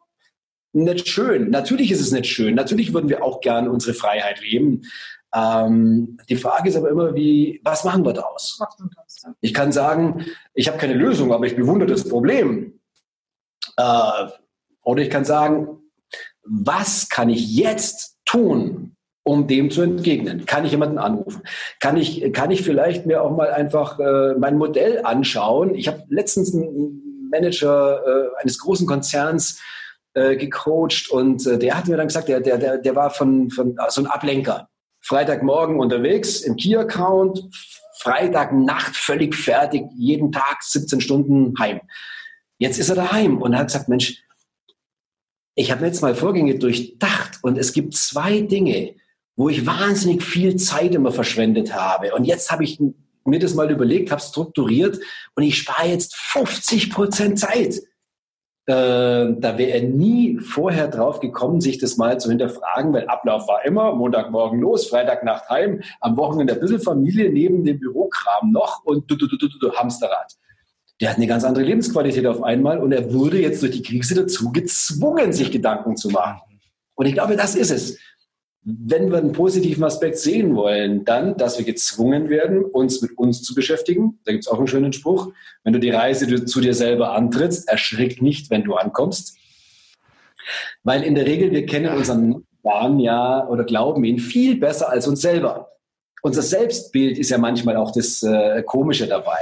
nicht schön. Natürlich ist es nicht schön. Natürlich würden wir auch gerne unsere Freiheit leben. Ähm, die Frage ist aber immer, wie, was machen wir daraus? Ich kann sagen, ich habe keine Lösung, aber ich bewundere das Problem. Äh, oder ich kann sagen, was kann ich jetzt tun, um dem zu entgegnen? Kann ich jemanden anrufen? Kann ich, kann ich vielleicht mir auch mal einfach äh, mein Modell anschauen? Ich habe letztens einen Manager äh, eines großen Konzerns äh, gecoacht und äh, der hat mir dann gesagt, der, der, der, der war von, von so ein Ablenker. Freitagmorgen unterwegs im Key-Account, Freitagnacht völlig fertig, jeden Tag 17 Stunden heim. Jetzt ist er daheim und hat gesagt, Mensch, ich habe jetzt mal Vorgänge durchdacht und es gibt zwei Dinge, wo ich wahnsinnig viel Zeit immer verschwendet habe. Und jetzt habe ich mir das mal überlegt, habe strukturiert und ich spare jetzt 50 Prozent Zeit. Äh, da wäre er nie vorher drauf gekommen, sich das mal zu hinterfragen, weil Ablauf war immer Montagmorgen los, Freitagnacht heim, am Wochenende ein bisschen Familie neben dem Bürokram noch und du, du, du, du, du, Hamsterrad. Der hat eine ganz andere Lebensqualität auf einmal und er wurde jetzt durch die Krise dazu gezwungen, sich Gedanken zu machen. Und ich glaube, das ist es wenn wir einen positiven Aspekt sehen wollen, dann, dass wir gezwungen werden, uns mit uns zu beschäftigen. Da gibt es auch einen schönen Spruch. Wenn du die Reise zu dir selber antrittst, erschrick nicht, wenn du ankommst. Weil in der Regel, wir kennen unseren Plan ja oder glauben ihn viel besser als uns selber. Unser Selbstbild ist ja manchmal auch das äh, Komische dabei.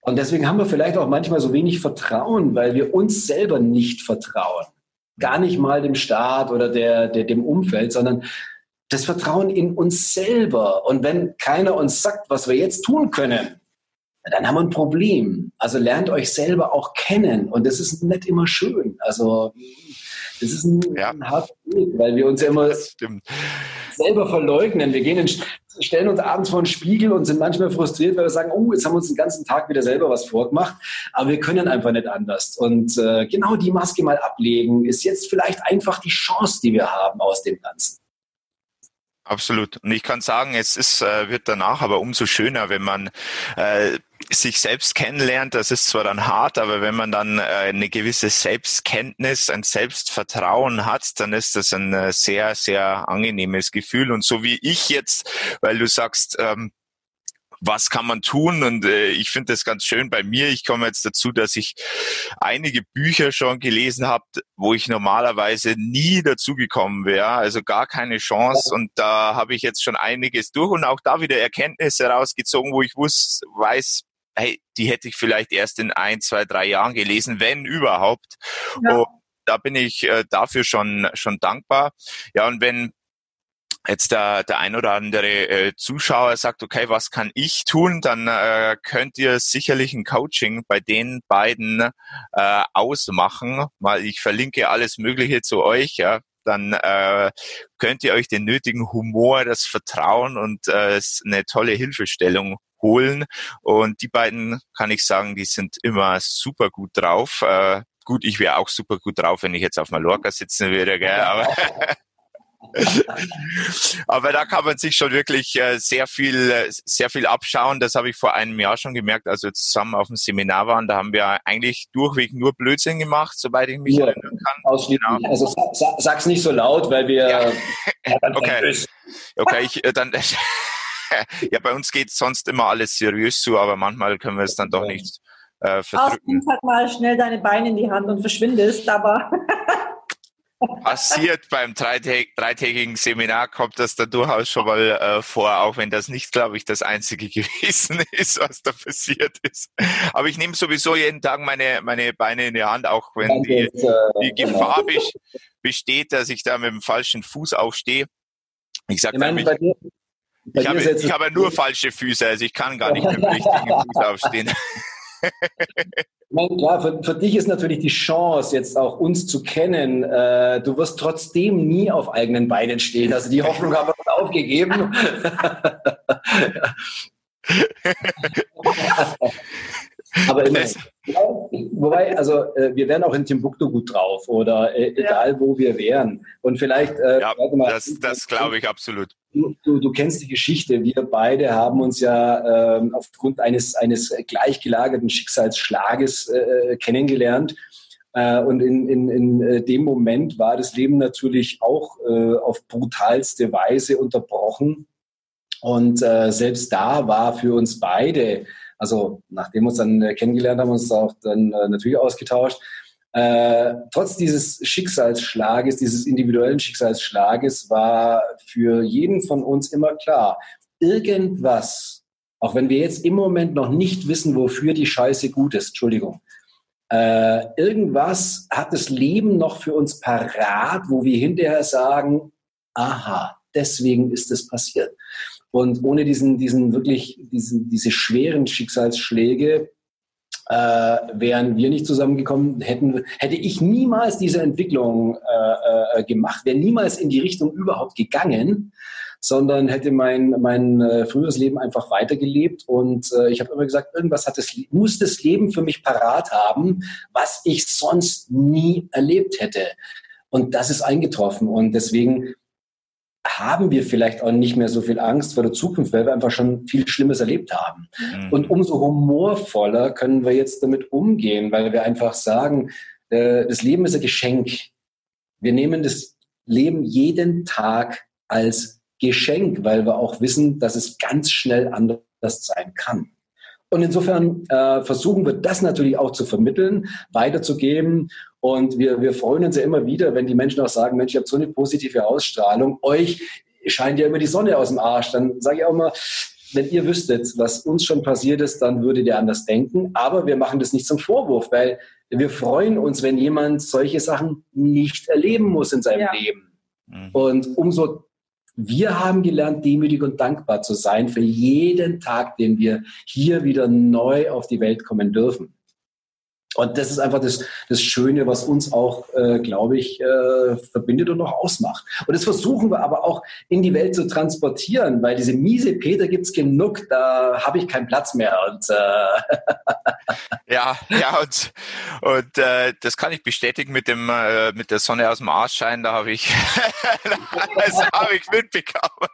Und deswegen haben wir vielleicht auch manchmal so wenig Vertrauen, weil wir uns selber nicht vertrauen gar nicht mal dem Staat oder der, der, dem Umfeld, sondern das Vertrauen in uns selber. Und wenn keiner uns sagt, was wir jetzt tun können, dann haben wir ein Problem. Also lernt euch selber auch kennen. Und das ist nicht immer schön. Also das ist ein, ja. ein harter Weg, weil wir uns ja immer selber verleugnen. Wir gehen in, stellen uns abends vor den Spiegel und sind manchmal frustriert, weil wir sagen, oh, jetzt haben wir uns den ganzen Tag wieder selber was vorgemacht, aber wir können einfach nicht anders. Und äh, genau die Maske mal ablegen, ist jetzt vielleicht einfach die Chance, die wir haben aus dem Ganzen. Absolut. Und ich kann sagen, es ist, äh, wird danach aber umso schöner, wenn man äh, sich selbst kennenlernt. Das ist zwar dann hart, aber wenn man dann äh, eine gewisse Selbstkenntnis, ein Selbstvertrauen hat, dann ist das ein äh, sehr, sehr angenehmes Gefühl. Und so wie ich jetzt, weil du sagst, ähm, was kann man tun? Und äh, ich finde das ganz schön bei mir. Ich komme jetzt dazu, dass ich einige Bücher schon gelesen habe, wo ich normalerweise nie dazu gekommen wäre. Also gar keine Chance. Und da habe ich jetzt schon einiges durch und auch da wieder Erkenntnisse rausgezogen, wo ich wusste, weiß, hey, die hätte ich vielleicht erst in ein, zwei, drei Jahren gelesen, wenn überhaupt. Ja. Und da bin ich äh, dafür schon, schon dankbar. Ja, und wenn jetzt der, der ein oder andere äh, Zuschauer sagt, okay, was kann ich tun, dann äh, könnt ihr sicherlich ein Coaching bei den beiden äh, ausmachen. Mal, ich verlinke alles Mögliche zu euch. Ja. dann äh, könnt ihr euch den nötigen Humor, das Vertrauen und äh, eine tolle Hilfestellung holen. Und die beiden kann ich sagen, die sind immer super gut drauf. Äh, gut, ich wäre auch super gut drauf, wenn ich jetzt auf Mallorca sitzen würde, gell? aber Aber da kann man sich schon wirklich äh, sehr viel, äh, sehr viel abschauen. Das habe ich vor einem Jahr schon gemerkt, als wir zusammen auf dem Seminar waren. Da haben wir eigentlich durchweg nur Blödsinn gemacht, soweit ich mich ja, erinnern kann. Ausschließlich. Genau. Also sag, sag's nicht so laut, weil wir. Ja. okay. Okay, ich, äh, dann. ja, bei uns geht sonst immer alles seriös zu, aber manchmal können wir es dann doch nicht äh, verdrücken. Ausnimmst halt mal schnell deine Beine in die Hand und verschwindest, aber passiert beim dreitägigen Seminar, kommt das da durchaus schon mal äh, vor, auch wenn das nicht, glaube ich, das Einzige gewesen ist, was da passiert ist. Aber ich nehme sowieso jeden Tag meine, meine Beine in die Hand, auch wenn die, die genau. Gefahr besteht, dass ich da mit dem falschen Fuß aufstehe. Ich sage ich, ich, habe, ich habe nur falsche Füße, also ich kann gar nicht mit dem richtigen Fuß aufstehen. Meine, klar, für, für, dich ist natürlich die Chance, jetzt auch uns zu kennen. Äh, du wirst trotzdem nie auf eigenen Beinen stehen. Also die Hoffnung haben wir aufgegeben. Aber immerhin. Wobei, also äh, wir wären auch in Timbuktu gut drauf oder äh, egal ja. wo wir wären. Und vielleicht. Äh, ja, mal, das, das glaube ich absolut. Du, du, du, kennst die Geschichte. Wir beide haben uns ja äh, aufgrund eines, eines gleichgelagerten Schicksalsschlages äh, kennengelernt. Äh, und in, in, in äh, dem Moment war das Leben natürlich auch äh, auf brutalste Weise unterbrochen. Und äh, selbst da war für uns beide also nachdem wir uns dann äh, kennengelernt haben, uns auch dann äh, natürlich ausgetauscht. Äh, trotz dieses Schicksalsschlages, dieses individuellen Schicksalsschlages, war für jeden von uns immer klar, irgendwas, auch wenn wir jetzt im Moment noch nicht wissen, wofür die Scheiße gut ist, Entschuldigung, äh, irgendwas hat das Leben noch für uns parat, wo wir hinterher sagen, aha, deswegen ist es passiert. Und ohne diesen, diesen wirklich, diesen, diese schweren Schicksalsschläge äh, wären wir nicht zusammengekommen, hätten, hätte ich niemals diese Entwicklung äh, äh, gemacht, wäre niemals in die Richtung überhaupt gegangen, sondern hätte mein, mein äh, früheres Leben einfach weitergelebt. Und äh, ich habe immer gesagt, irgendwas hat das, muss das Leben für mich parat haben, was ich sonst nie erlebt hätte. Und das ist eingetroffen. Und deswegen haben wir vielleicht auch nicht mehr so viel Angst vor der Zukunft, weil wir einfach schon viel Schlimmes erlebt haben. Mhm. Und umso humorvoller können wir jetzt damit umgehen, weil wir einfach sagen, äh, das Leben ist ein Geschenk. Wir nehmen das Leben jeden Tag als Geschenk, weil wir auch wissen, dass es ganz schnell anders sein kann. Und insofern äh, versuchen wir das natürlich auch zu vermitteln, weiterzugeben. Und wir, wir freuen uns ja immer wieder, wenn die Menschen auch sagen, Mensch, ihr habt so eine positive Ausstrahlung. Euch scheint ja immer die Sonne aus dem Arsch. Dann sage ich auch mal, wenn ihr wüsstet, was uns schon passiert ist, dann würdet ihr anders denken. Aber wir machen das nicht zum Vorwurf, weil wir freuen uns, wenn jemand solche Sachen nicht erleben muss in seinem ja. Leben. Mhm. Und umso wir haben gelernt, demütig und dankbar zu sein für jeden Tag, den wir hier wieder neu auf die Welt kommen dürfen. Und das ist einfach das, das Schöne, was uns auch, äh, glaube ich, äh, verbindet und noch ausmacht. Und das versuchen wir aber auch in die Welt zu transportieren, weil diese miese Peter gibt's genug, da habe ich keinen Platz mehr. Und, äh ja, ja, und, und äh, das kann ich bestätigen mit dem äh, mit der Sonne aus dem Arsch scheinen, da habe ich das habe ich mitbekommen.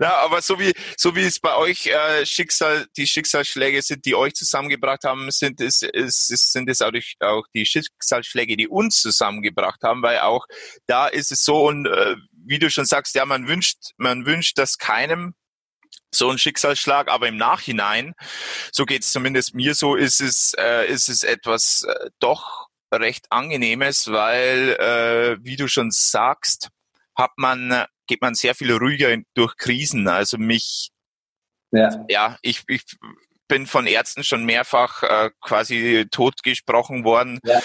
Ja, aber so wie, so wie es bei euch äh, Schicksal, die Schicksalsschläge sind, die euch zusammengebracht haben, sind es, es, sind es auch die, auch die Schicksalsschläge, die uns zusammengebracht haben, weil auch da ist es so und äh, wie du schon sagst, ja, man wünscht, man wünscht das keinem so ein Schicksalsschlag, aber im Nachhinein, so geht es zumindest mir so, ist es, äh, ist es etwas äh, doch recht angenehmes, weil, äh, wie du schon sagst, hat man geht man sehr viel ruhiger durch Krisen. Also mich, ja, ja ich, ich bin von Ärzten schon mehrfach äh, quasi totgesprochen worden. Ja.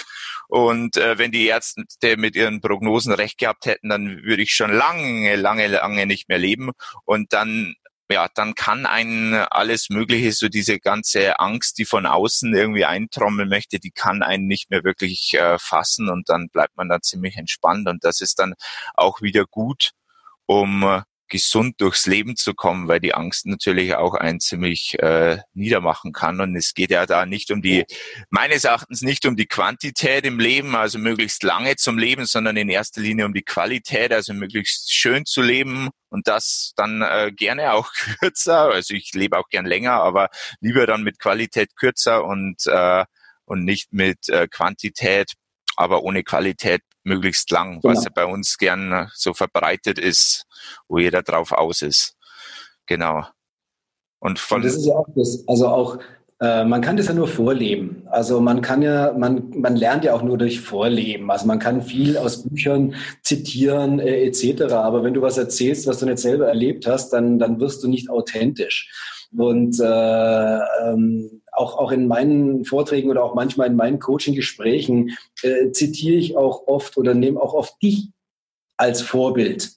Und äh, wenn die Ärzte mit ihren Prognosen recht gehabt hätten, dann würde ich schon lange, lange, lange nicht mehr leben. Und dann ja, dann kann einen alles Mögliche, so diese ganze Angst, die von außen irgendwie eintrommeln möchte, die kann einen nicht mehr wirklich äh, fassen und dann bleibt man da ziemlich entspannt und das ist dann auch wieder gut, um äh, gesund durchs Leben zu kommen, weil die Angst natürlich auch einen ziemlich äh, niedermachen kann. Und es geht ja da nicht um die, meines Erachtens nicht um die Quantität im Leben, also möglichst lange zum Leben, sondern in erster Linie um die Qualität, also möglichst schön zu leben und das dann äh, gerne auch kürzer. Also ich lebe auch gern länger, aber lieber dann mit Qualität kürzer und äh, und nicht mit äh, Quantität, aber ohne Qualität möglichst lang, genau. was ja bei uns gern so verbreitet ist, wo jeder drauf aus ist. Genau. Und von und das ist ja auch das, also auch äh, man kann das ja nur vorleben. Also man kann ja, man, man lernt ja auch nur durch Vorleben. Also man kann viel aus Büchern zitieren äh, etc. Aber wenn du was erzählst, was du nicht selber erlebt hast, dann, dann wirst du nicht authentisch. Und äh, ähm, auch, auch in meinen Vorträgen oder auch manchmal in meinen Coaching-Gesprächen äh, zitiere ich auch oft oder nehme auch oft dich als Vorbild.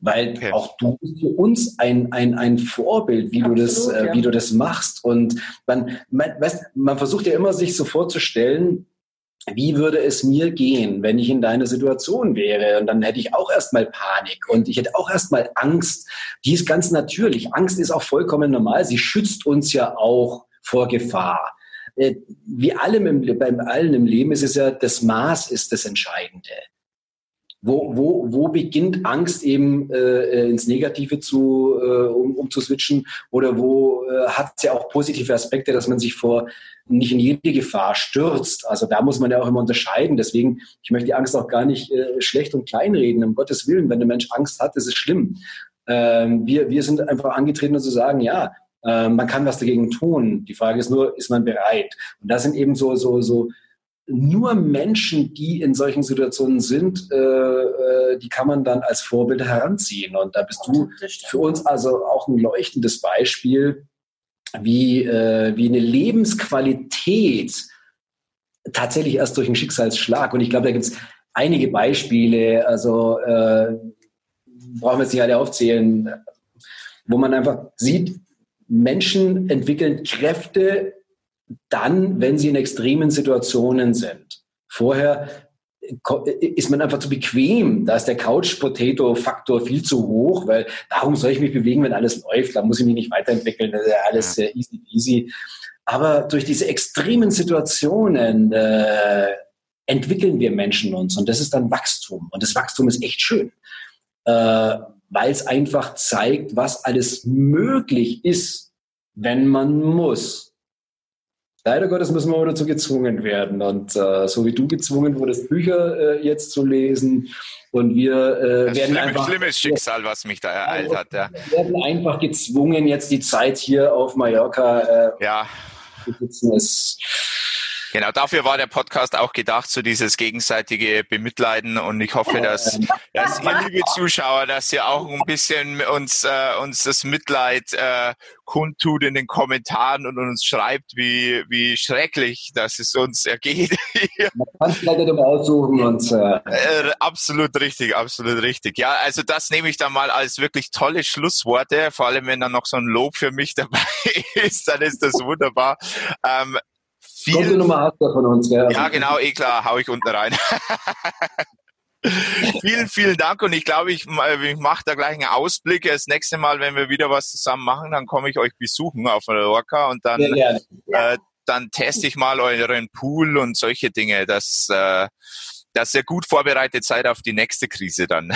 Weil okay. auch du bist für uns ein, ein, ein Vorbild, wie, Absolut, du das, äh, ja. wie du das machst. Und man, man, weißt, man versucht ja immer, sich so vorzustellen, wie würde es mir gehen, wenn ich in deiner Situation wäre? Und dann hätte ich auch erstmal Panik und ich hätte auch erstmal Angst. Die ist ganz natürlich. Angst ist auch vollkommen normal. Sie schützt uns ja auch vor Gefahr. Äh, wie allem im, beim allen im Leben ist es ja, das Maß ist das Entscheidende. Wo, wo, wo beginnt Angst eben äh, ins Negative zu, äh, um, um zu switchen? Oder wo äh, hat es ja auch positive Aspekte, dass man sich vor nicht in jede Gefahr stürzt? Also da muss man ja auch immer unterscheiden. Deswegen, ich möchte die Angst auch gar nicht äh, schlecht und kleinreden. Um Gottes Willen, wenn der Mensch Angst hat, ist schlimm. Ähm, wir, wir sind einfach angetreten, um zu sagen, ja, äh, man kann was dagegen tun. Die Frage ist nur, ist man bereit? Und das sind eben so, so, so nur Menschen, die in solchen Situationen sind, äh, äh, die kann man dann als Vorbilder heranziehen. Und da bist du für uns also auch ein leuchtendes Beispiel, wie, äh, wie eine Lebensqualität tatsächlich erst durch einen Schicksalsschlag. Und ich glaube, da gibt es einige Beispiele, also äh, brauchen wir jetzt nicht alle aufzählen, wo man einfach sieht, Menschen entwickeln Kräfte dann, wenn sie in extremen Situationen sind. Vorher ist man einfach zu bequem. Da ist der Couch-Potato-Faktor viel zu hoch, weil warum soll ich mich bewegen, wenn alles läuft? Da muss ich mich nicht weiterentwickeln. Das ist ja alles äh, easy easy. Aber durch diese extremen Situationen äh, entwickeln wir Menschen uns und das ist dann Wachstum. Und das Wachstum ist echt schön, äh, weil es einfach zeigt, was alles möglich ist, wenn man muss. Leider Gottes müssen wir dazu gezwungen werden. Und äh, so wie du gezwungen wurdest, Bücher äh, jetzt zu lesen. Und wir äh, werden schlimme, einfach. Schlimmes Schicksal, was mich da ereilt hat. Ja. Wir werden einfach gezwungen, jetzt die Zeit hier auf Mallorca äh, ja. zu sitzen. Es Genau, dafür war der Podcast auch gedacht, so dieses gegenseitige Bemitleiden. Und ich hoffe, dass, dass ihr, liebe Zuschauer, dass ihr auch ein bisschen uns, äh, uns das Mitleid äh, kundtut in den Kommentaren und uns schreibt, wie, wie schrecklich dass es uns ergeht. Man kann es leider nicht aussuchen. Und, äh. äh, absolut richtig, absolut richtig. Ja, also das nehme ich dann mal als wirklich tolle Schlussworte. Vor allem, wenn dann noch so ein Lob für mich dabei ist, dann ist das wunderbar. Ähm, viel, Nummer hast du von uns, ja. Ja, genau, eh klar, hau ich unten rein. vielen, vielen Dank und ich glaube, ich, ich mache da gleich einen Ausblick. Das nächste Mal, wenn wir wieder was zusammen machen, dann komme ich euch besuchen auf Mallorca und dann, äh, dann teste ich mal euren Pool und solche Dinge, dass, äh, dass ihr gut vorbereitet seid auf die nächste Krise dann.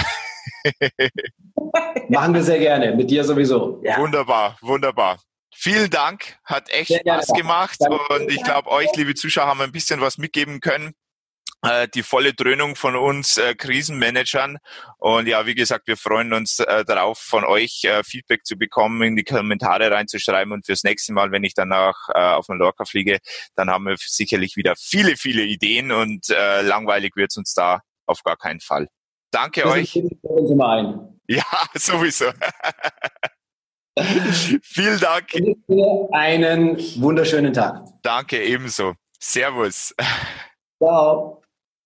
machen wir sehr gerne, mit dir sowieso. Ja. Wunderbar, wunderbar. Vielen Dank, hat echt Sehr Spaß gerne. gemacht und ich glaube, euch, liebe Zuschauer, haben wir ein bisschen was mitgeben können. Äh, die volle Dröhnung von uns äh, Krisenmanagern. Und ja, wie gesagt, wir freuen uns äh, darauf, von euch äh, Feedback zu bekommen, in die Kommentare reinzuschreiben. Und fürs nächste Mal, wenn ich danach äh, auf Mallorca fliege, dann haben wir sicherlich wieder viele, viele Ideen und langweilig wird es uns da auf gar keinen Fall. Danke das euch. Ja, sowieso. Vielen Dank. Einen wunderschönen Tag. Danke, ebenso. Servus. Ciao.